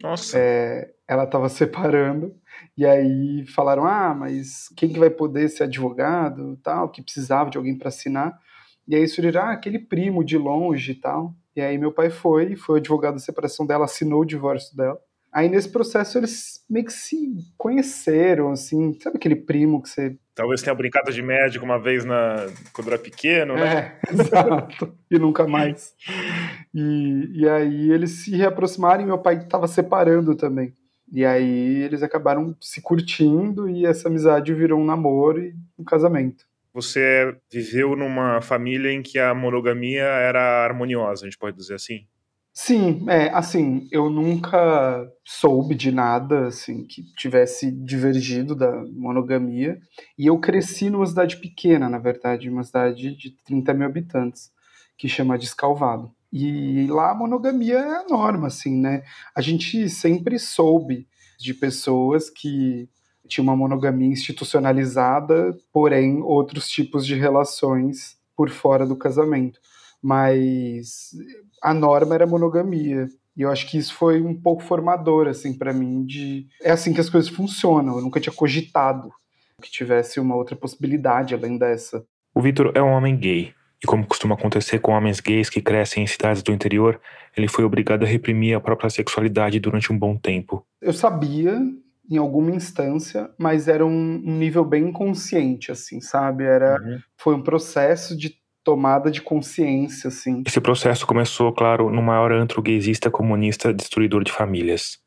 D: Nossa.
E: É, ela estava separando e aí falaram: ah, mas quem que vai poder ser advogado, tal, que precisava de alguém para assinar. E aí surgiu, ah, aquele primo de longe e tal. E aí meu pai foi, foi advogado da separação dela, assinou o divórcio dela. Aí nesse processo eles meio que se conheceram, assim, sabe aquele primo que você.
D: Talvez tenha brincado de médico uma vez na... quando era pequeno, né?
E: É, exato. e nunca mais. E, e aí eles se reaproximaram e meu pai estava separando também. E aí eles acabaram se curtindo e essa amizade virou um namoro e um casamento.
D: Você viveu numa família em que a monogamia era harmoniosa, a gente pode dizer assim?
E: Sim, é, assim, eu nunca soube de nada, assim, que tivesse divergido da monogamia, e eu cresci numa cidade pequena, na verdade, uma cidade de 30 mil habitantes, que chama Descalvado. E lá a monogamia é a norma, assim, né? A gente sempre soube de pessoas que tinham uma monogamia institucionalizada, porém outros tipos de relações por fora do casamento. Mas a norma era monogamia. E eu acho que isso foi um pouco formador, assim, para mim, de... É assim que as coisas funcionam. Eu nunca tinha cogitado que tivesse uma outra possibilidade além dessa.
A: O Vitor é um homem gay. E como costuma acontecer com homens gays que crescem em cidades do interior, ele foi obrigado a reprimir a própria sexualidade durante um bom tempo.
E: Eu sabia, em alguma instância, mas era um, nível bem inconsciente, assim, sabe? Era, uhum. Foi um processo de tomada de consciência, assim.
A: Esse processo começou, claro, no maior antro gaysista comunista destruidor de famílias,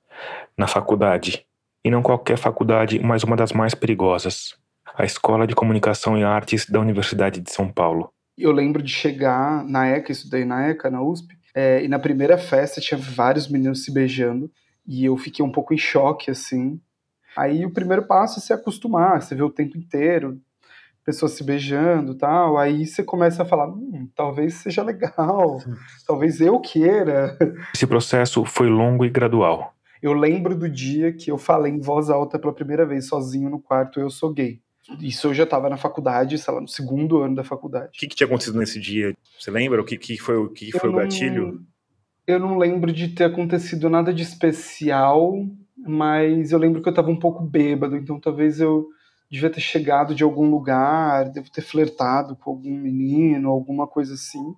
A: na faculdade. E não qualquer faculdade, mas uma das mais perigosas, a Escola de Comunicação e Artes da Universidade de São Paulo.
E: Eu lembro de chegar na ECA, estudei na ECA, na USP, é, e na primeira festa tinha vários meninos se beijando, e eu fiquei um pouco em choque, assim. Aí o primeiro passo é se acostumar, você vê o tempo inteiro, pessoas se beijando tal, aí você começa a falar, hum, talvez seja legal, talvez eu queira.
A: Esse processo foi longo e gradual.
E: Eu lembro do dia que eu falei em voz alta pela primeira vez, sozinho no quarto, eu sou gay. Isso eu já estava na faculdade, sei lá, no segundo ano da faculdade.
D: O que, que tinha acontecido nesse dia? Você lembra? O que, que foi, o, que foi o gatilho?
E: Eu não lembro de ter acontecido nada de especial, mas eu lembro que eu estava um pouco bêbado, então talvez eu devia ter chegado de algum lugar, devo ter flertado com algum menino, alguma coisa assim.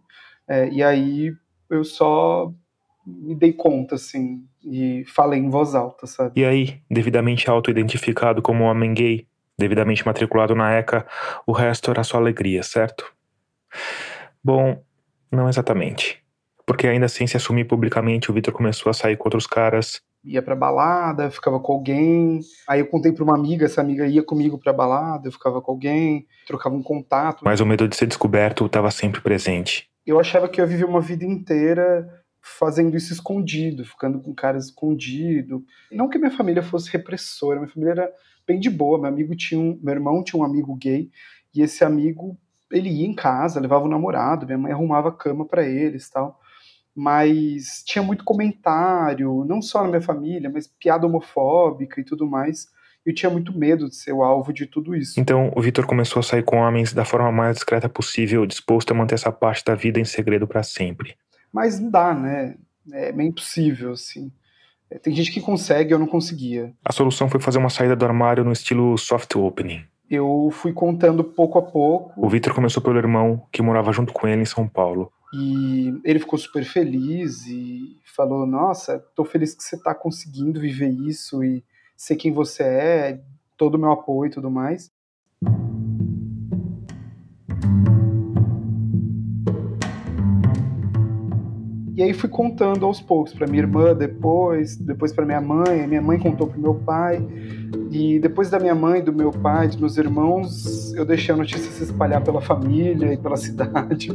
E: É, e aí eu só me dei conta, assim, e falei em voz alta, sabe?
A: E aí, devidamente auto-identificado como homem gay, devidamente matriculado na ECA, o resto era só alegria, certo? Bom, não exatamente. Porque ainda sem se assumir publicamente, o Vitor começou a sair com outros caras,
E: ia pra balada, ficava com alguém. Aí eu contei pra uma amiga, essa amiga ia comigo pra balada, eu ficava com alguém, trocava um contato.
A: Mas o medo de ser descoberto estava sempre presente.
E: Eu achava que eu ia viver uma vida inteira fazendo isso escondido, ficando com caras escondido. Não que minha família fosse repressora, minha família era bem de boa. Meu amigo tinha um, meu irmão tinha um amigo gay e esse amigo ele ia em casa, levava o namorado, minha mãe arrumava cama para eles, tal. Mas tinha muito comentário, não só na minha família, mas piada homofóbica e tudo mais. Eu tinha muito medo de ser o alvo de tudo isso.
A: Então, o Vitor começou a sair com homens da forma mais discreta possível, disposto a manter essa parte da vida em segredo para sempre.
E: Mas não dá, né? É meio impossível, assim. Tem gente que consegue, eu não conseguia.
A: A solução foi fazer uma saída do armário no estilo soft opening.
E: Eu fui contando pouco a pouco.
A: O Vitor começou pelo irmão, que morava junto com ele em São Paulo.
E: E ele ficou super feliz e falou: Nossa, tô feliz que você tá conseguindo viver isso e ser quem você é, todo o meu apoio e tudo mais. E aí fui contando aos poucos para minha irmã depois, depois para minha mãe, minha mãe contou para meu pai. E depois da minha mãe, do meu pai, dos meus irmãos, eu deixei a notícia se espalhar pela família e pela cidade.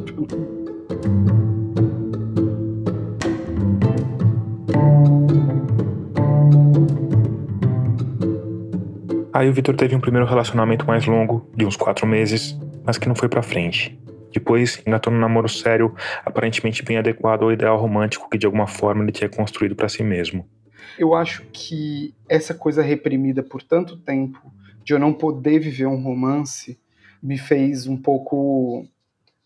A: Aí o Vitor teve um primeiro relacionamento mais longo, de uns quatro meses, mas que não foi pra frente. Depois, engatou num namoro sério, aparentemente bem adequado ao ideal romântico que de alguma forma ele tinha construído para si mesmo.
E: Eu acho que essa coisa reprimida por tanto tempo, de eu não poder viver um romance, me fez um pouco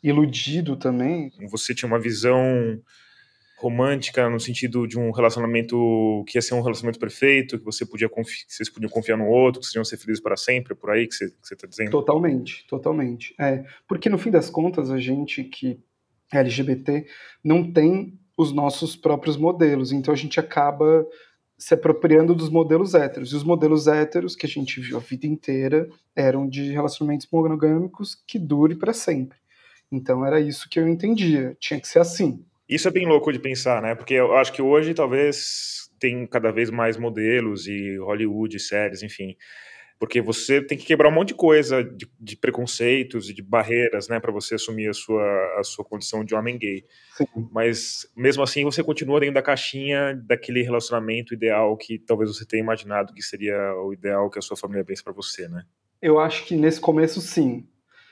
E: iludido também.
D: Você tinha uma visão romântica no sentido de um relacionamento que ia ser um relacionamento perfeito, que você podia que vocês podiam confiar no outro, que vocês iam ser felizes para sempre, por aí que você, está dizendo?
E: Totalmente, totalmente. É, porque no fim das contas a gente que é LGBT não tem os nossos próprios modelos, então a gente acaba se apropriando dos modelos héteros. E os modelos héteros que a gente viu a vida inteira eram de relacionamentos monogâmicos que dure para sempre. Então era isso que eu entendia, tinha que ser assim.
D: Isso é bem louco de pensar, né? Porque eu acho que hoje talvez tem cada vez mais modelos e Hollywood, séries, enfim. Porque você tem que quebrar um monte de coisa, de, de preconceitos e de barreiras, né, para você assumir a sua, a sua condição de homem gay. Sim. Mas mesmo assim você continua dentro da caixinha daquele relacionamento ideal que talvez você tenha imaginado que seria o ideal que a sua família pensa para você, né?
E: Eu acho que nesse começo sim.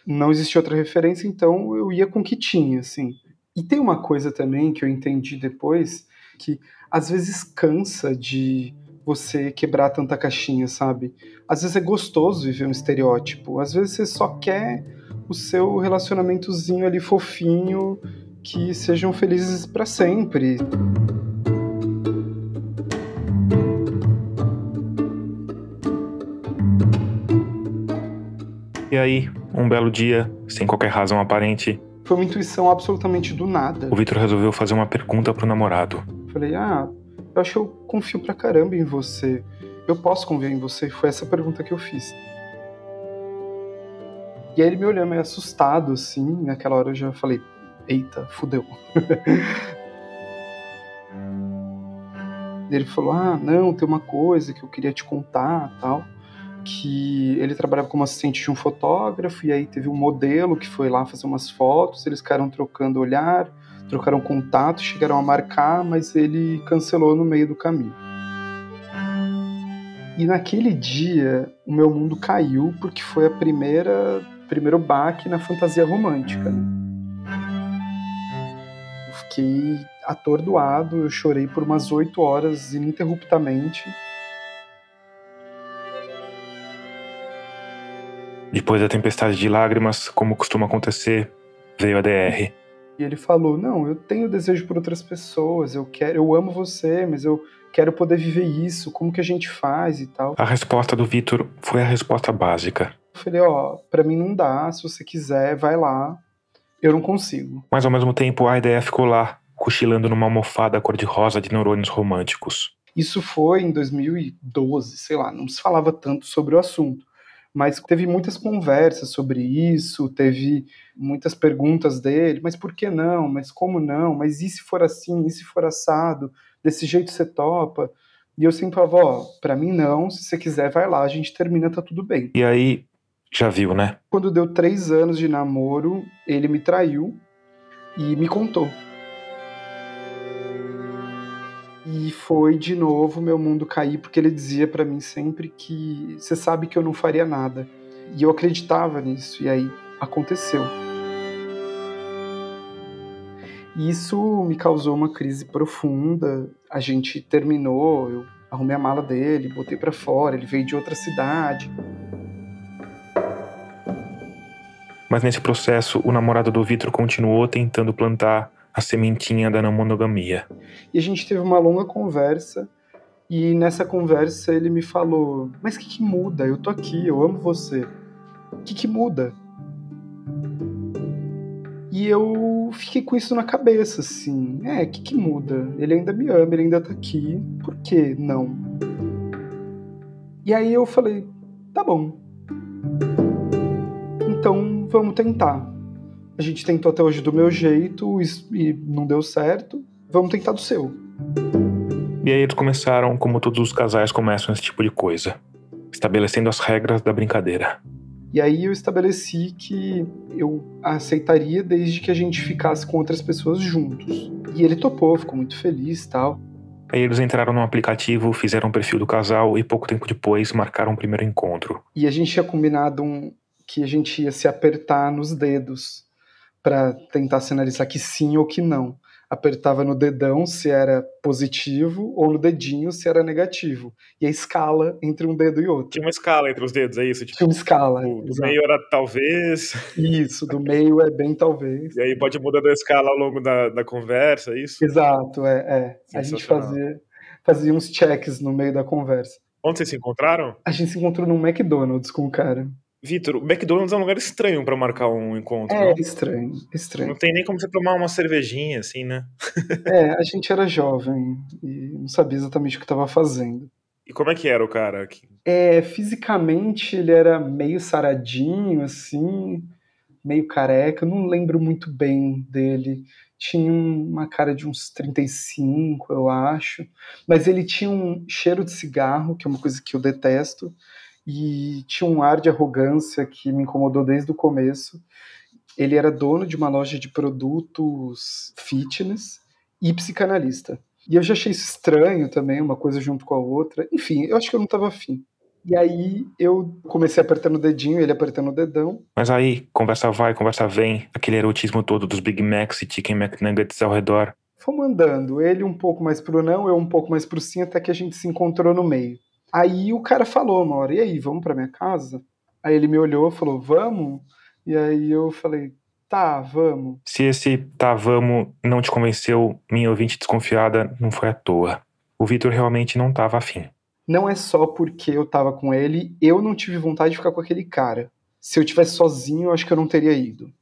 E: Não existia outra referência, então eu ia com o que tinha, assim. E tem uma coisa também que eu entendi depois, que às vezes cansa de você quebrar tanta caixinha, sabe? Às vezes é gostoso viver um estereótipo, às vezes você só quer o seu relacionamentozinho ali fofinho, que sejam felizes para sempre.
A: E aí, um belo dia, sem qualquer razão aparente,
E: foi uma intuição absolutamente do nada.
A: O Vitor resolveu fazer uma pergunta pro namorado.
E: Falei, ah, eu acho que eu confio pra caramba em você. Eu posso confiar em você? Foi essa pergunta que eu fiz. E aí ele me olhou meio assustado, assim. Naquela hora eu já falei, eita, fudeu. ele falou, ah, não, tem uma coisa que eu queria te contar, tal que ele trabalhava como assistente de um fotógrafo e aí teve um modelo que foi lá fazer umas fotos, eles ficaram trocando olhar, trocaram contato, chegaram a marcar, mas ele cancelou no meio do caminho. E naquele dia o meu mundo caiu porque foi a primeira primeiro baque na fantasia romântica. Né? Eu fiquei atordoado, eu chorei por umas oito horas ininterruptamente
A: Depois da tempestade de lágrimas, como costuma acontecer, veio a DR.
E: E ele falou: "Não, eu tenho desejo por outras pessoas, eu quero, eu amo você, mas eu quero poder viver isso, como que a gente faz e tal".
A: A resposta do Vitor foi a resposta básica.
E: Eu falei: "Ó, para mim não dá, se você quiser, vai lá. Eu não consigo".
A: Mas ao mesmo tempo, a ideia ficou lá, cochilando numa almofada cor-de-rosa de neurônios românticos.
E: Isso foi em 2012, sei lá, não se falava tanto sobre o assunto mas teve muitas conversas sobre isso, teve muitas perguntas dele, mas por que não? Mas como não? Mas e se for assim? E se for assado? Desse jeito você topa? E eu sempre falava, ó, pra mim não, se você quiser, vai lá, a gente termina, tá tudo bem.
A: E aí, já viu, né?
E: Quando deu três anos de namoro, ele me traiu e me contou. Foi de novo meu mundo cair, porque ele dizia para mim sempre que você sabe que eu não faria nada. E eu acreditava nisso, e aí aconteceu. E isso me causou uma crise profunda. A gente terminou, eu arrumei a mala dele, botei para fora, ele veio de outra cidade.
A: Mas nesse processo, o namorado do Vitor continuou tentando plantar a sementinha da não monogamia.
E: E a gente teve uma longa conversa. E nessa conversa ele me falou: Mas o que, que muda? Eu tô aqui, eu amo você. O que, que muda? E eu fiquei com isso na cabeça, assim. É, o que, que muda? Ele ainda me ama, ele ainda tá aqui. Por que não? E aí eu falei: Tá bom. Então vamos tentar. A gente tentou até hoje do meu jeito e não deu certo. Vamos tentar do seu.
A: E aí eles começaram, como todos os casais começam esse tipo de coisa, estabelecendo as regras da brincadeira.
E: E aí eu estabeleci que eu aceitaria desde que a gente ficasse com outras pessoas juntos. E ele topou, ficou muito feliz tal.
A: Aí eles entraram no aplicativo, fizeram o perfil do casal e pouco tempo depois marcaram o primeiro encontro.
E: E a gente tinha combinado um, que a gente ia se apertar nos dedos para tentar sinalizar que sim ou que não. Apertava no dedão se era positivo ou no dedinho se era negativo. E a escala entre um dedo e outro.
D: Tinha uma escala entre os dedos, é isso? Tipo,
E: Tinha uma escala.
D: O do meio era talvez.
E: Isso, do meio é bem talvez.
D: E aí pode mudar a escala ao longo da, da conversa, é isso?
E: Exato, é. é. A gente fazia, fazia uns checks no meio da conversa.
D: Onde vocês se encontraram?
E: A gente se encontrou num McDonald's com o cara.
D: Vitor, o McDonald's é um lugar estranho para marcar um encontro.
E: É,
D: não?
E: estranho, estranho.
D: Não tem nem como você tomar uma cervejinha, assim, né?
E: é, a gente era jovem e não sabia exatamente o que estava fazendo.
D: E como é que era o cara aqui?
E: É, fisicamente ele era meio saradinho, assim, meio careca, eu não lembro muito bem dele. Tinha uma cara de uns 35, eu acho. Mas ele tinha um cheiro de cigarro, que é uma coisa que eu detesto e tinha um ar de arrogância que me incomodou desde o começo. Ele era dono de uma loja de produtos fitness e psicanalista. E eu já achei isso estranho também, uma coisa junto com a outra. Enfim, eu acho que eu não estava afim. E aí eu comecei apertando o dedinho, ele apertando o dedão.
A: Mas aí, conversa vai, conversa vem, aquele erotismo todo dos Big Macs e Chicken McNuggets ao redor.
E: Fomos andando, ele um pouco mais pro não, eu um pouco mais pro sim, até que a gente se encontrou no meio. Aí o cara falou uma hora, e aí, vamos pra minha casa? Aí ele me olhou e falou, vamos? E aí eu falei, tá, vamos.
A: Se esse tá, vamos não te convenceu, minha ouvinte desconfiada não foi à toa. O Vitor realmente não tava afim.
E: Não é só porque eu tava com ele, eu não tive vontade de ficar com aquele cara. Se eu tivesse sozinho, eu acho que eu não teria ido.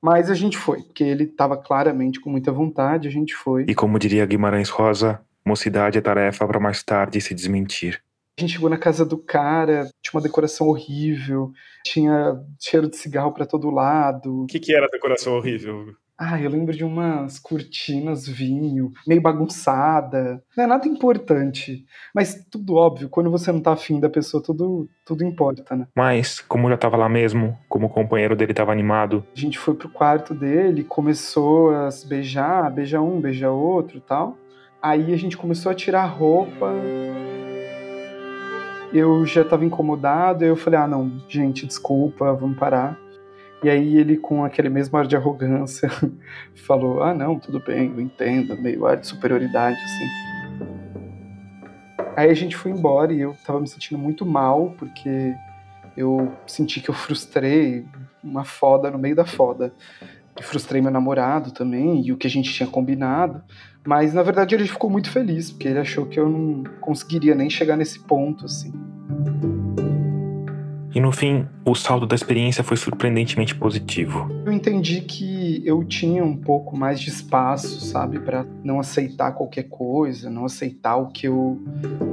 E: Mas a gente foi, porque ele tava claramente com muita vontade, a gente foi.
A: E como diria Guimarães Rosa, mocidade é tarefa para mais tarde se desmentir.
E: A gente chegou na casa do cara, tinha uma decoração horrível, tinha cheiro de cigarro para todo lado.
D: O que, que era a decoração horrível?
E: Ah, eu lembro de umas cortinas vinho, meio bagunçada. Não é nada importante. Mas tudo óbvio, quando você não tá afim da pessoa, tudo, tudo importa, né?
A: Mas, como já tava lá mesmo, como o companheiro dele tava animado.
E: A gente foi pro quarto dele, começou a se beijar, beija um, beija outro tal. Aí a gente começou a tirar a roupa eu já estava incomodado, eu falei, ah, não, gente, desculpa, vamos parar. E aí ele, com aquele mesmo ar de arrogância, falou, ah, não, tudo bem, eu entendo, meio ar de superioridade, assim. Aí a gente foi embora e eu estava me sentindo muito mal, porque eu senti que eu frustrei uma foda no meio da foda. Eu frustrei meu namorado também, e o que a gente tinha combinado. Mas na verdade ele ficou muito feliz, porque ele achou que eu não conseguiria nem chegar nesse ponto, assim.
A: E no fim, o saldo da experiência foi surpreendentemente positivo.
E: Eu entendi que eu tinha um pouco mais de espaço, sabe, para não aceitar qualquer coisa, não aceitar o que eu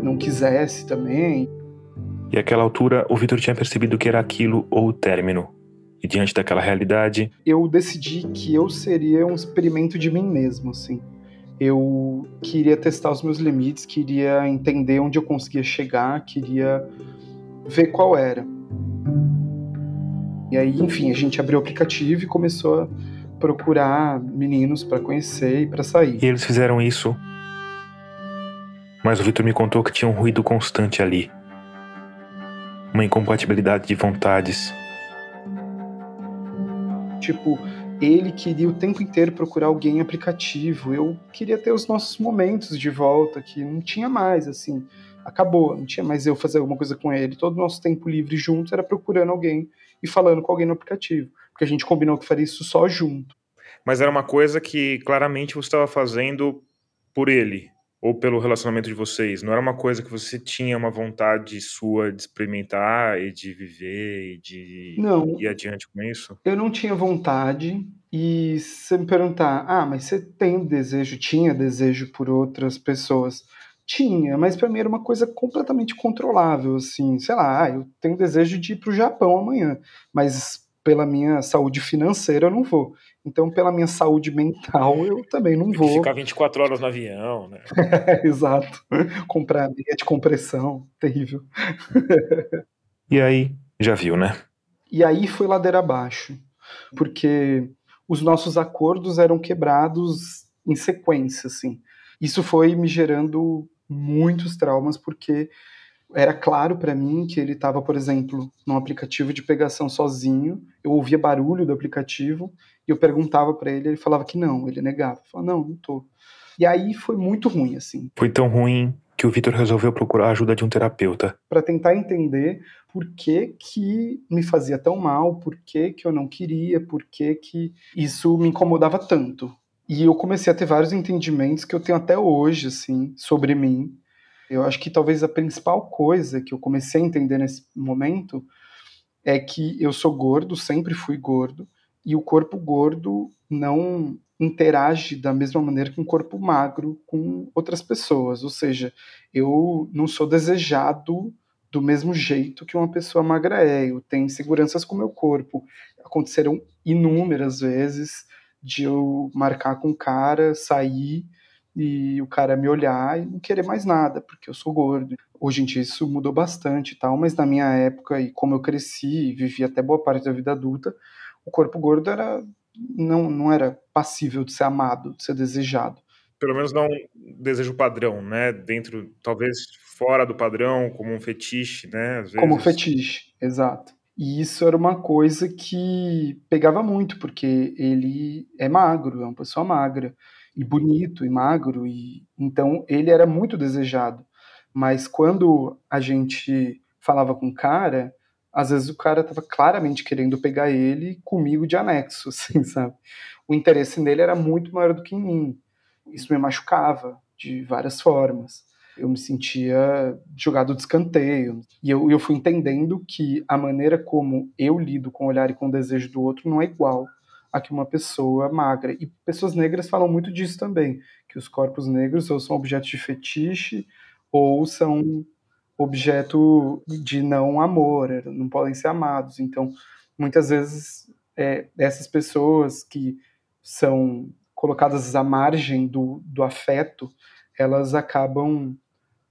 E: não quisesse também.
A: E àquela altura, o Vitor tinha percebido que era aquilo ou o término. E diante daquela realidade,
E: eu decidi que eu seria um experimento de mim mesmo, assim. Eu queria testar os meus limites, queria entender onde eu conseguia chegar, queria ver qual era. E aí, enfim, a gente abriu o aplicativo e começou a procurar meninos para conhecer e para sair.
A: E eles fizeram isso. Mas o Vitor me contou que tinha um ruído constante ali. Uma incompatibilidade de vontades.
E: Tipo, ele queria o tempo inteiro procurar alguém em aplicativo. Eu queria ter os nossos momentos de volta, que não tinha mais, assim. Acabou, não tinha mais eu fazer alguma coisa com ele. Todo o nosso tempo livre juntos era procurando alguém e falando com alguém no aplicativo. Porque a gente combinou que faria isso só junto.
D: Mas era uma coisa que claramente você estava fazendo por ele ou pelo relacionamento de vocês? Não era uma coisa que você tinha uma vontade sua de experimentar e de viver e de
E: não,
D: ir adiante com isso?
E: Eu não tinha vontade. E se você me perguntar, ah, mas você tem desejo, tinha desejo por outras pessoas? Tinha, mas para mim era uma coisa completamente controlável, assim, sei lá, ah, eu tenho desejo de ir para o Japão amanhã, mas pela minha saúde financeira eu não vou. Então, pela minha saúde mental, eu também não vou.
D: Ficar 24 horas no avião, né?
E: É, exato. Comprar meia de compressão, terrível.
A: e aí, já viu, né?
E: E aí foi ladeira abaixo, porque os nossos acordos eram quebrados em sequência, assim. Isso foi me gerando muitos traumas, porque era claro para mim que ele estava, por exemplo, num aplicativo de pegação sozinho. Eu ouvia barulho do aplicativo e eu perguntava para ele, ele falava que não, ele negava. Eu falava, não, não tô. E aí foi muito ruim, assim.
A: Foi tão ruim que o Vitor resolveu procurar a ajuda de um terapeuta.
E: Para tentar entender por que, que me fazia tão mal, por que, que eu não queria, por que, que isso me incomodava tanto. E eu comecei a ter vários entendimentos que eu tenho até hoje, assim, sobre mim, eu acho que talvez a principal coisa que eu comecei a entender nesse momento é que eu sou gordo, sempre fui gordo, e o corpo gordo não interage da mesma maneira que um corpo magro com outras pessoas. Ou seja, eu não sou desejado do mesmo jeito que uma pessoa magra é. Eu tenho inseguranças com o meu corpo. Aconteceram inúmeras vezes de eu marcar com o cara, sair e o cara me olhar e não querer mais nada, porque eu sou gordo. Hoje em dia isso mudou bastante e tal, mas na minha época, e como eu cresci e vivi até boa parte da vida adulta, o corpo gordo era não, não era passível de ser amado, de ser desejado.
D: Pelo menos não um desejo padrão, né? Dentro, talvez fora do padrão, como um fetiche, né? Vezes...
E: Como um fetiche, exato. E isso era uma coisa que pegava muito, porque ele é magro, é uma pessoa magra e bonito e magro e então ele era muito desejado. Mas quando a gente falava com o cara, às vezes o cara estava claramente querendo pegar ele comigo de anexo, assim, sabe? O interesse nele era muito maior do que em mim. Isso me machucava de várias formas. Eu me sentia jogado de escanteio. E eu, eu fui entendendo que a maneira como eu lido com o olhar e com o desejo do outro não é igual a que uma pessoa magra. E pessoas negras falam muito disso também, que os corpos negros ou são objetos de fetiche ou são objeto de não amor, não podem ser amados. Então, muitas vezes, é, essas pessoas que são colocadas à margem do, do afeto, elas acabam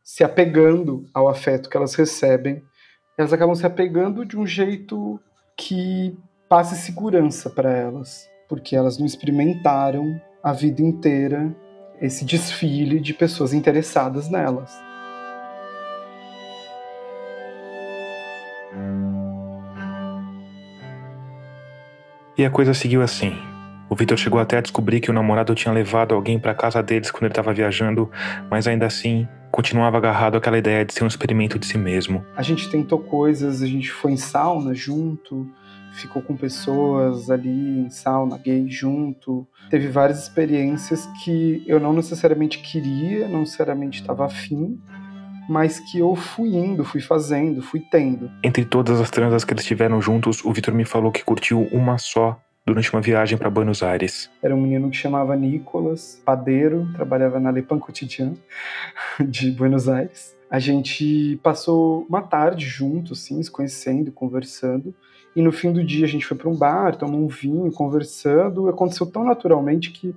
E: se apegando ao afeto que elas recebem, elas acabam se apegando de um jeito que passe segurança para elas, porque elas não experimentaram a vida inteira esse desfile de pessoas interessadas nelas.
A: E a coisa seguiu assim. O Victor chegou até a descobrir que o namorado tinha levado alguém para casa deles quando ele estava viajando, mas ainda assim continuava agarrado àquela ideia de ser um experimento de si mesmo.
E: A gente tentou coisas, a gente foi em sauna junto, ficou com pessoas ali em sauna gay junto. Teve várias experiências que eu não necessariamente queria, não necessariamente estava afim, mas que eu fui indo, fui fazendo, fui tendo.
A: Entre todas as transas que eles tiveram juntos, o Vitor me falou que curtiu uma só durante uma viagem para Buenos Aires.
E: Era um menino que chamava Nicolas, padeiro, trabalhava na Le Pan Quotidien de Buenos Aires. A gente passou uma tarde juntos, assim, se conhecendo, conversando. E no fim do dia a gente foi para um bar, tomou um vinho, conversando. Aconteceu tão naturalmente que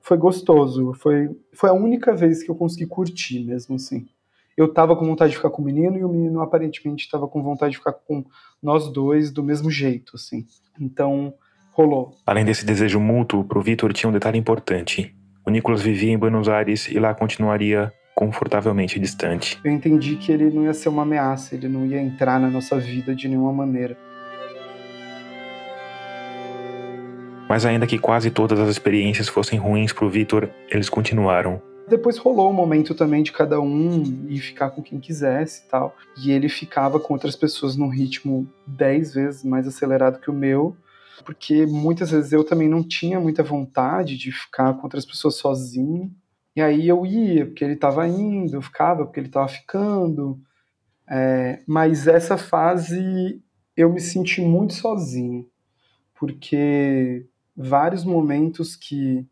E: foi gostoso. Foi, foi a única vez que eu consegui curtir mesmo, assim. Eu tava com vontade de ficar com o menino e o menino aparentemente estava com vontade de ficar com nós dois do mesmo jeito, assim. Então, rolou.
A: Além desse desejo mútuo, pro Vitor tinha um detalhe importante. O Nicolas vivia em Buenos Aires e lá continuaria confortavelmente distante.
E: Eu entendi que ele não ia ser uma ameaça, ele não ia entrar na nossa vida de nenhuma maneira.
A: Mas ainda que quase todas as experiências fossem ruins pro Vitor, eles continuaram.
E: Depois rolou o momento também de cada um ir ficar com quem quisesse e tal. E ele ficava com outras pessoas num ritmo dez vezes mais acelerado que o meu, porque muitas vezes eu também não tinha muita vontade de ficar com outras pessoas sozinho. E aí eu ia, porque ele estava indo, eu ficava porque ele estava ficando. É, mas essa fase eu me senti muito sozinho, porque vários momentos que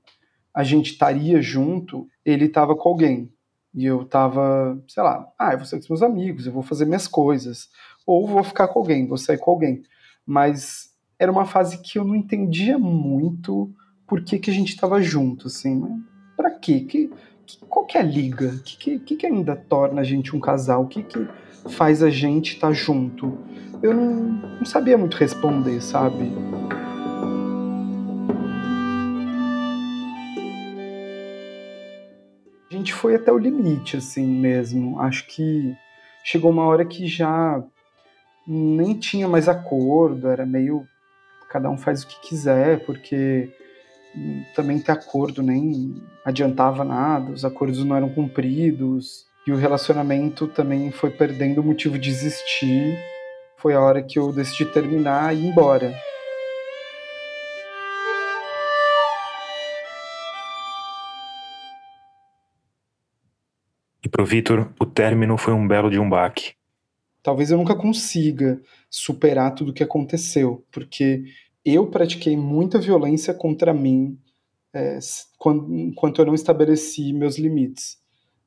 E: a gente estaria junto, ele estava com alguém. E eu estava, sei lá, ah, eu vou sair com meus amigos, eu vou fazer minhas coisas. Ou vou ficar com alguém, vou sair com alguém. Mas era uma fase que eu não entendia muito por que, que a gente estava junto, assim. Né? Pra quê? Que, que, qual que é a liga? O que, que, que, ainda torna a gente um casal? O que, que faz a gente estar tá junto? Eu não, não sabia muito responder, sabe? Foi até o limite, assim mesmo. Acho que chegou uma hora que já nem tinha mais acordo, era meio cada um faz o que quiser, porque também ter acordo nem adiantava nada, os acordos não eram cumpridos, e o relacionamento também foi perdendo o motivo de existir. Foi a hora que eu decidi terminar e ir embora.
A: Pro Vitor, o término foi um belo de um baque.
E: Talvez eu nunca consiga superar tudo o que aconteceu, porque eu pratiquei muita violência contra mim é, quando, enquanto eu não estabeleci meus limites.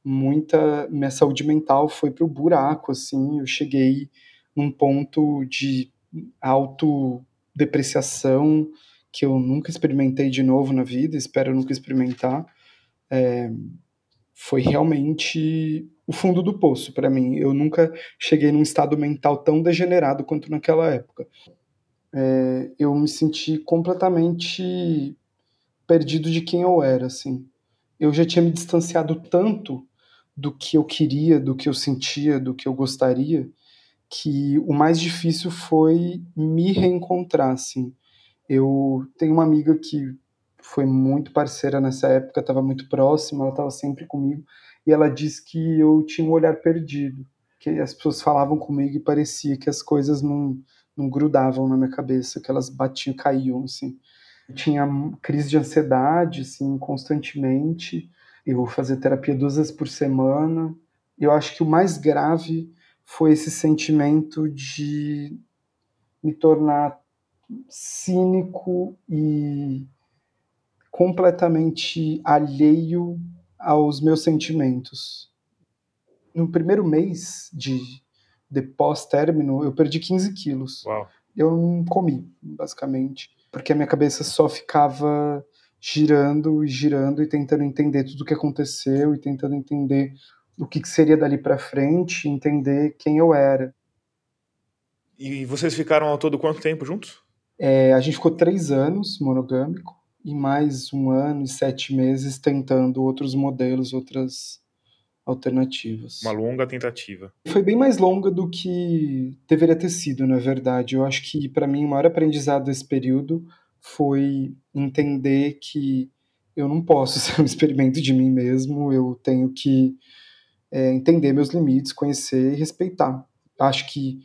E: Muita minha saúde mental foi pro buraco, assim. Eu cheguei num ponto de autodepreciação que eu nunca experimentei de novo na vida, espero nunca experimentar. É, foi realmente o fundo do poço para mim. Eu nunca cheguei num estado mental tão degenerado quanto naquela época. É, eu me senti completamente perdido de quem eu era, assim. Eu já tinha me distanciado tanto do que eu queria, do que eu sentia, do que eu gostaria, que o mais difícil foi me reencontrar, assim. Eu tenho uma amiga que foi muito parceira nessa época, estava muito próxima, ela estava sempre comigo, e ela disse que eu tinha um olhar perdido, que as pessoas falavam comigo e parecia que as coisas não, não grudavam na minha cabeça, que elas batiam, caíam, assim. Eu tinha crise de ansiedade, assim, constantemente, eu fazia terapia duas vezes por semana, eu acho que o mais grave foi esse sentimento de me tornar cínico e completamente alheio aos meus sentimentos. No primeiro mês de, de pós-término, eu perdi 15 quilos.
D: Uau.
E: Eu não comi, basicamente, porque a minha cabeça só ficava girando e girando e tentando entender tudo o que aconteceu e tentando entender o que seria dali para frente, entender quem eu era.
D: E vocês ficaram ao todo quanto tempo juntos?
E: É, a gente ficou três anos monogâmico e mais um ano e sete meses tentando outros modelos, outras alternativas.
D: Uma longa tentativa.
E: Foi bem mais longa do que deveria ter sido, na verdade. Eu acho que, para mim, o maior aprendizado desse período foi entender que eu não posso ser um experimento de mim mesmo, eu tenho que é, entender meus limites, conhecer e respeitar. Acho que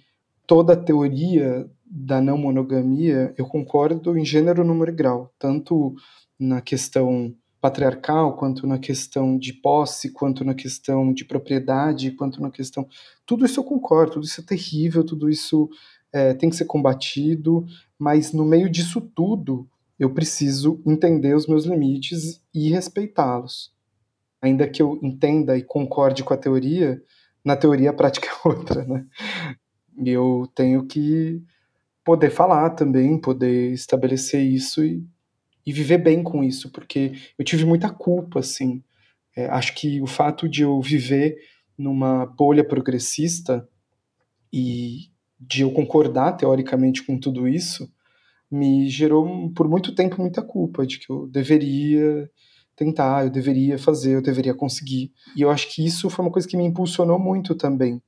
E: toda a teoria da não monogamia, eu concordo em gênero, número e grau, tanto na questão patriarcal, quanto na questão de posse, quanto na questão de propriedade, quanto na questão. Tudo isso eu concordo, tudo isso é terrível, tudo isso é, tem que ser combatido, mas no meio disso tudo, eu preciso entender os meus limites e respeitá-los. Ainda que eu entenda e concorde com a teoria, na teoria a prática é outra, né? Eu tenho que poder falar também, poder estabelecer isso e e viver bem com isso, porque eu tive muita culpa, assim. É, acho que o fato de eu viver numa bolha progressista e de eu concordar teoricamente com tudo isso me gerou por muito tempo muita culpa de que eu deveria tentar, eu deveria fazer, eu deveria conseguir. E eu acho que isso foi uma coisa que me impulsionou muito também.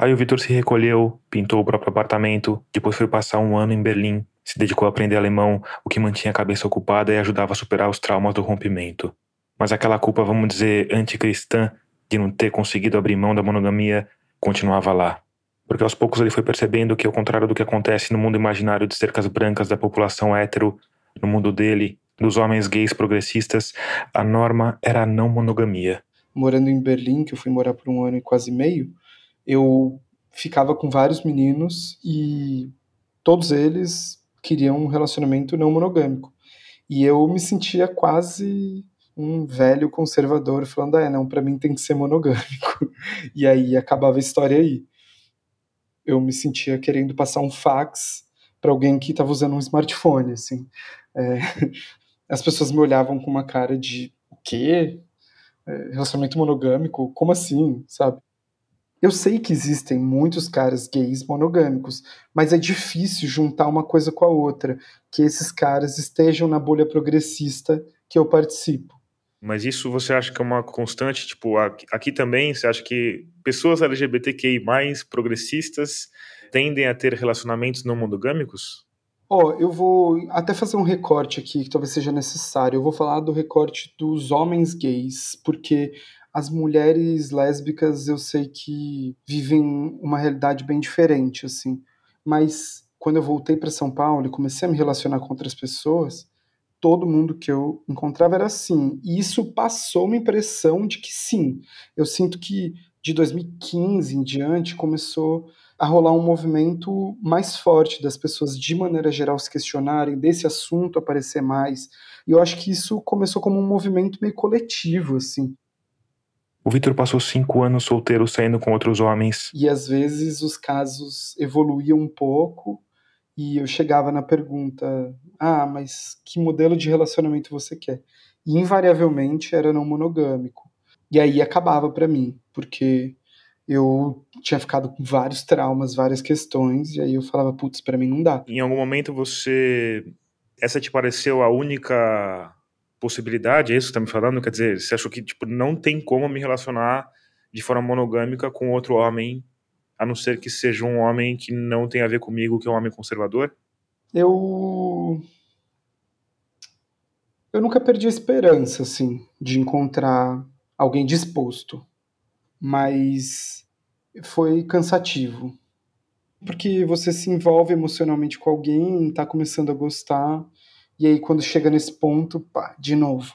A: Aí o Vitor se recolheu, pintou o próprio apartamento, depois foi passar um ano em Berlim, se dedicou a aprender alemão, o que mantinha a cabeça ocupada e ajudava a superar os traumas do rompimento. Mas aquela culpa, vamos dizer, anticristã, de não ter conseguido abrir mão da monogamia, continuava lá. Porque aos poucos ele foi percebendo que, ao contrário do que acontece no mundo imaginário de cercas brancas da população hétero, no mundo dele, dos homens gays progressistas, a norma era a não monogamia.
E: Morando em Berlim, que eu fui morar por um ano e quase meio, eu ficava com vários meninos e todos eles queriam um relacionamento não monogâmico. E eu me sentia quase um velho conservador falando, ah, é, não, para mim tem que ser monogâmico. E aí acabava a história aí eu me sentia querendo passar um fax para alguém que estava usando um smartphone, assim. É, as pessoas me olhavam com uma cara de o quê? É, relacionamento monogâmico? Como assim, sabe? Eu sei que existem muitos caras gays monogâmicos, mas é difícil juntar uma coisa com a outra, que esses caras estejam na bolha progressista que eu participo.
D: Mas isso você acha que é uma constante? Tipo, aqui também, você acha que pessoas LGBTQI+, progressistas, tendem a ter relacionamentos não monogâmicos?
E: Ó, oh, eu vou até fazer um recorte aqui, que talvez seja necessário. Eu vou falar do recorte dos homens gays, porque as mulheres lésbicas eu sei que vivem uma realidade bem diferente, assim. Mas quando eu voltei para São Paulo e comecei a me relacionar com outras pessoas, todo mundo que eu encontrava era assim. E isso passou uma impressão de que sim. Eu sinto que de 2015 em diante começou a rolar um movimento mais forte das pessoas, de maneira geral, se questionarem, desse assunto aparecer mais. E eu acho que isso começou como um movimento meio coletivo, assim.
A: O Vitor passou cinco anos solteiro saindo com outros homens.
E: E às vezes os casos evoluíam um pouco e eu chegava na pergunta: ah, mas que modelo de relacionamento você quer? E invariavelmente era não monogâmico. E aí acabava para mim, porque eu tinha ficado com vários traumas, várias questões, e aí eu falava, putz, para mim não dá.
D: Em algum momento você. Essa te pareceu a única possibilidade? É isso que você tá me falando? Quer dizer, você achou que tipo, não tem como me relacionar de forma monogâmica com outro homem a não ser que seja um homem que não tem a ver comigo, que é um homem conservador?
E: Eu. Eu nunca perdi a esperança, assim, de encontrar alguém disposto. Mas foi cansativo. Porque você se envolve emocionalmente com alguém, tá começando a gostar, e aí quando chega nesse ponto, pá, de novo.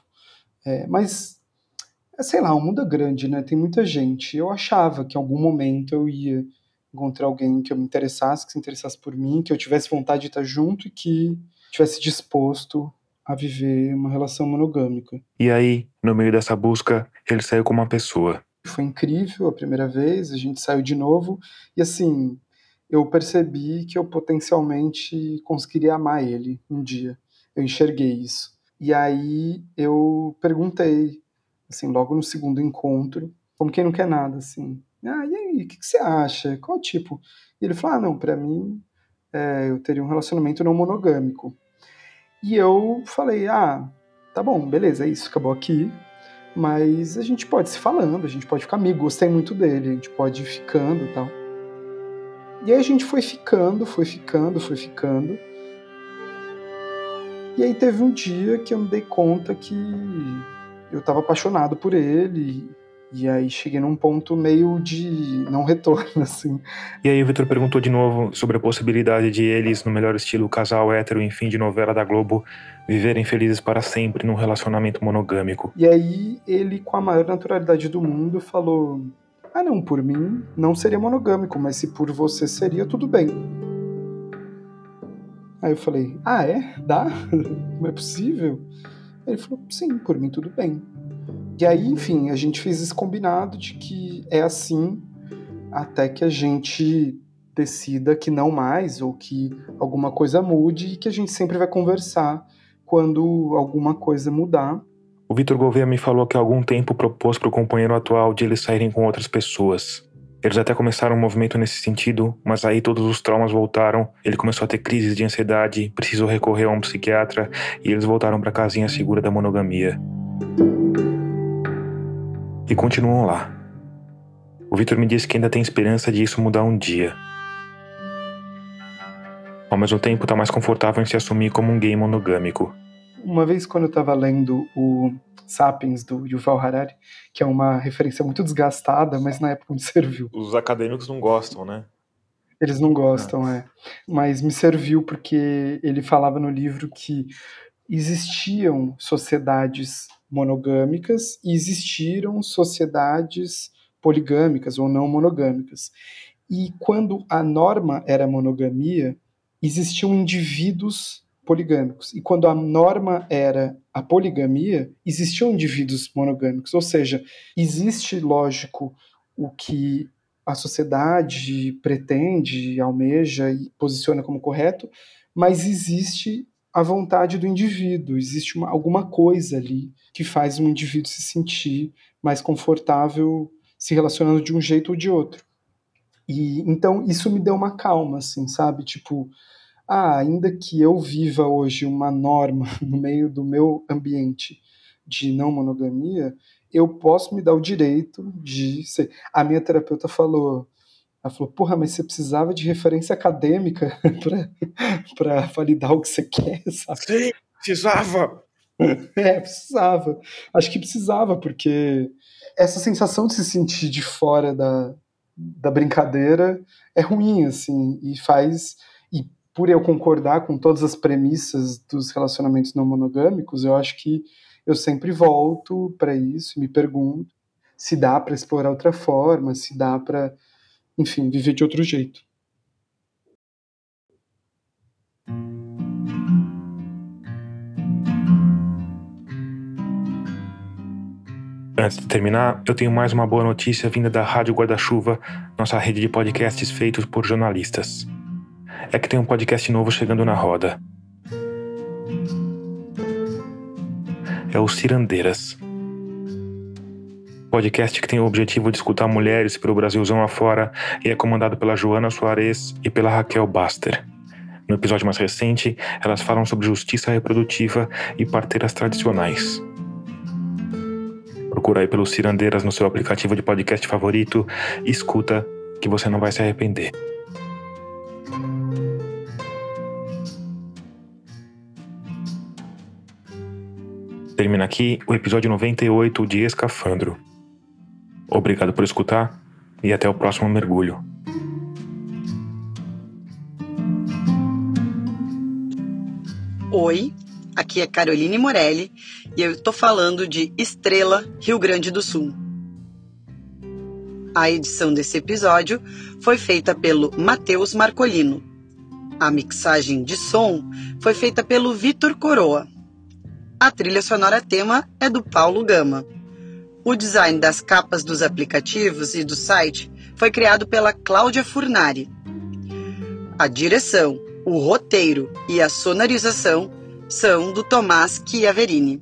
E: É, mas é, sei lá, o mundo é grande, né? Tem muita gente. Eu achava que em algum momento eu ia encontrar alguém que eu me interessasse, que se interessasse por mim, que eu tivesse vontade de estar junto e que tivesse disposto a viver uma relação monogâmica.
A: E aí, no meio dessa busca, ele saiu com uma pessoa.
E: Foi incrível a primeira vez, a gente saiu de novo e assim, eu percebi que eu potencialmente conseguiria amar ele um dia. Eu enxerguei isso. E aí eu perguntei, assim, logo no segundo encontro, como quem não quer nada, assim. Ah, e aí, o que, que, você acha? Qual tipo? E ele falou: ah, não, para mim é, eu teria um relacionamento não monogâmico. E eu falei: ah, tá bom, beleza, é isso, acabou aqui. Mas a gente pode se falando, a gente pode ficar amigo, gostei muito dele, a gente pode ir ficando e tal. E aí a gente foi ficando, foi ficando, foi ficando. E aí teve um dia que eu me dei conta que eu estava apaixonado por ele. E aí cheguei num ponto meio de não retorno, assim.
A: E aí o Vitor perguntou de novo sobre a possibilidade de eles, no melhor estilo casal hétero em fim de novela da Globo, viverem felizes para sempre num relacionamento monogâmico.
E: E aí ele, com a maior naturalidade do mundo, falou: Ah, não, por mim não seria monogâmico, mas se por você seria, tudo bem. Aí eu falei: Ah, é? Dá? Não é possível? Ele falou: Sim, por mim tudo bem. E aí, enfim, a gente fez esse combinado de que é assim até que a gente decida que não mais ou que alguma coisa mude e que a gente sempre vai conversar quando alguma coisa mudar.
A: O Vitor Gouveia me falou que há algum tempo propôs para o companheiro atual de eles saírem com outras pessoas. Eles até começaram um movimento nesse sentido, mas aí todos os traumas voltaram. Ele começou a ter crises de ansiedade, precisou recorrer a um psiquiatra e eles voltaram para a casinha segura da monogamia. E continuam lá. O Vitor me disse que ainda tem esperança de isso mudar um dia. Ao mesmo tempo, está mais confortável em se assumir como um gay monogâmico.
E: Uma vez, quando eu estava lendo o Sapiens, do Yuval Harari, que é uma referência muito desgastada, mas na época me serviu.
D: Os acadêmicos não gostam, né?
E: Eles não gostam, é. é. Mas me serviu porque ele falava no livro que existiam sociedades monogâmicas e existiram sociedades poligâmicas ou não monogâmicas. E quando a norma era monogamia, existiam indivíduos poligâmicos. E quando a norma era a poligamia, existiam indivíduos monogâmicos. Ou seja, existe, lógico, o que a sociedade pretende, almeja e posiciona como correto, mas existe a vontade do indivíduo, existe uma, alguma coisa ali que faz um indivíduo se sentir mais confortável se relacionando de um jeito ou de outro. E então isso me deu uma calma, assim, sabe? Tipo, ah, ainda que eu viva hoje uma norma no meio do meu ambiente de não monogamia, eu posso me dar o direito de ser. A minha terapeuta falou, ela falou, porra, mas você precisava de referência acadêmica para validar o que você quer, sabe?
D: Sim, precisava.
E: É, precisava. Acho que precisava, porque essa sensação de se sentir de fora da, da brincadeira é ruim, assim, e faz por eu concordar com todas as premissas dos relacionamentos não monogâmicos, eu acho que eu sempre volto para isso e me pergunto se dá para explorar outra forma, se dá para, enfim, viver de outro jeito.
A: Antes de terminar, eu tenho mais uma boa notícia vinda da Rádio Guarda-Chuva, nossa rede de podcasts feitos por jornalistas é que tem um podcast novo chegando na roda. É o Cirandeiras. Podcast que tem o objetivo de escutar mulheres pelo Brasilzão afora e é comandado pela Joana Soares e pela Raquel Baster. No episódio mais recente, elas falam sobre justiça reprodutiva e parteiras tradicionais. Procura aí pelo Cirandeiras no seu aplicativo de podcast favorito e escuta que você não vai se arrepender. Termina aqui o episódio 98 de Escafandro. Obrigado por escutar e até o próximo mergulho.
F: Oi, aqui é Caroline Morelli e eu estou falando de Estrela, Rio Grande do Sul. A edição desse episódio foi feita pelo Matheus Marcolino. A mixagem de som foi feita pelo Vitor Coroa. A trilha sonora tema é do Paulo Gama. O design das capas dos aplicativos e do site foi criado pela Cláudia Furnari. A direção, o roteiro e a sonorização são do Tomás Chiaverini.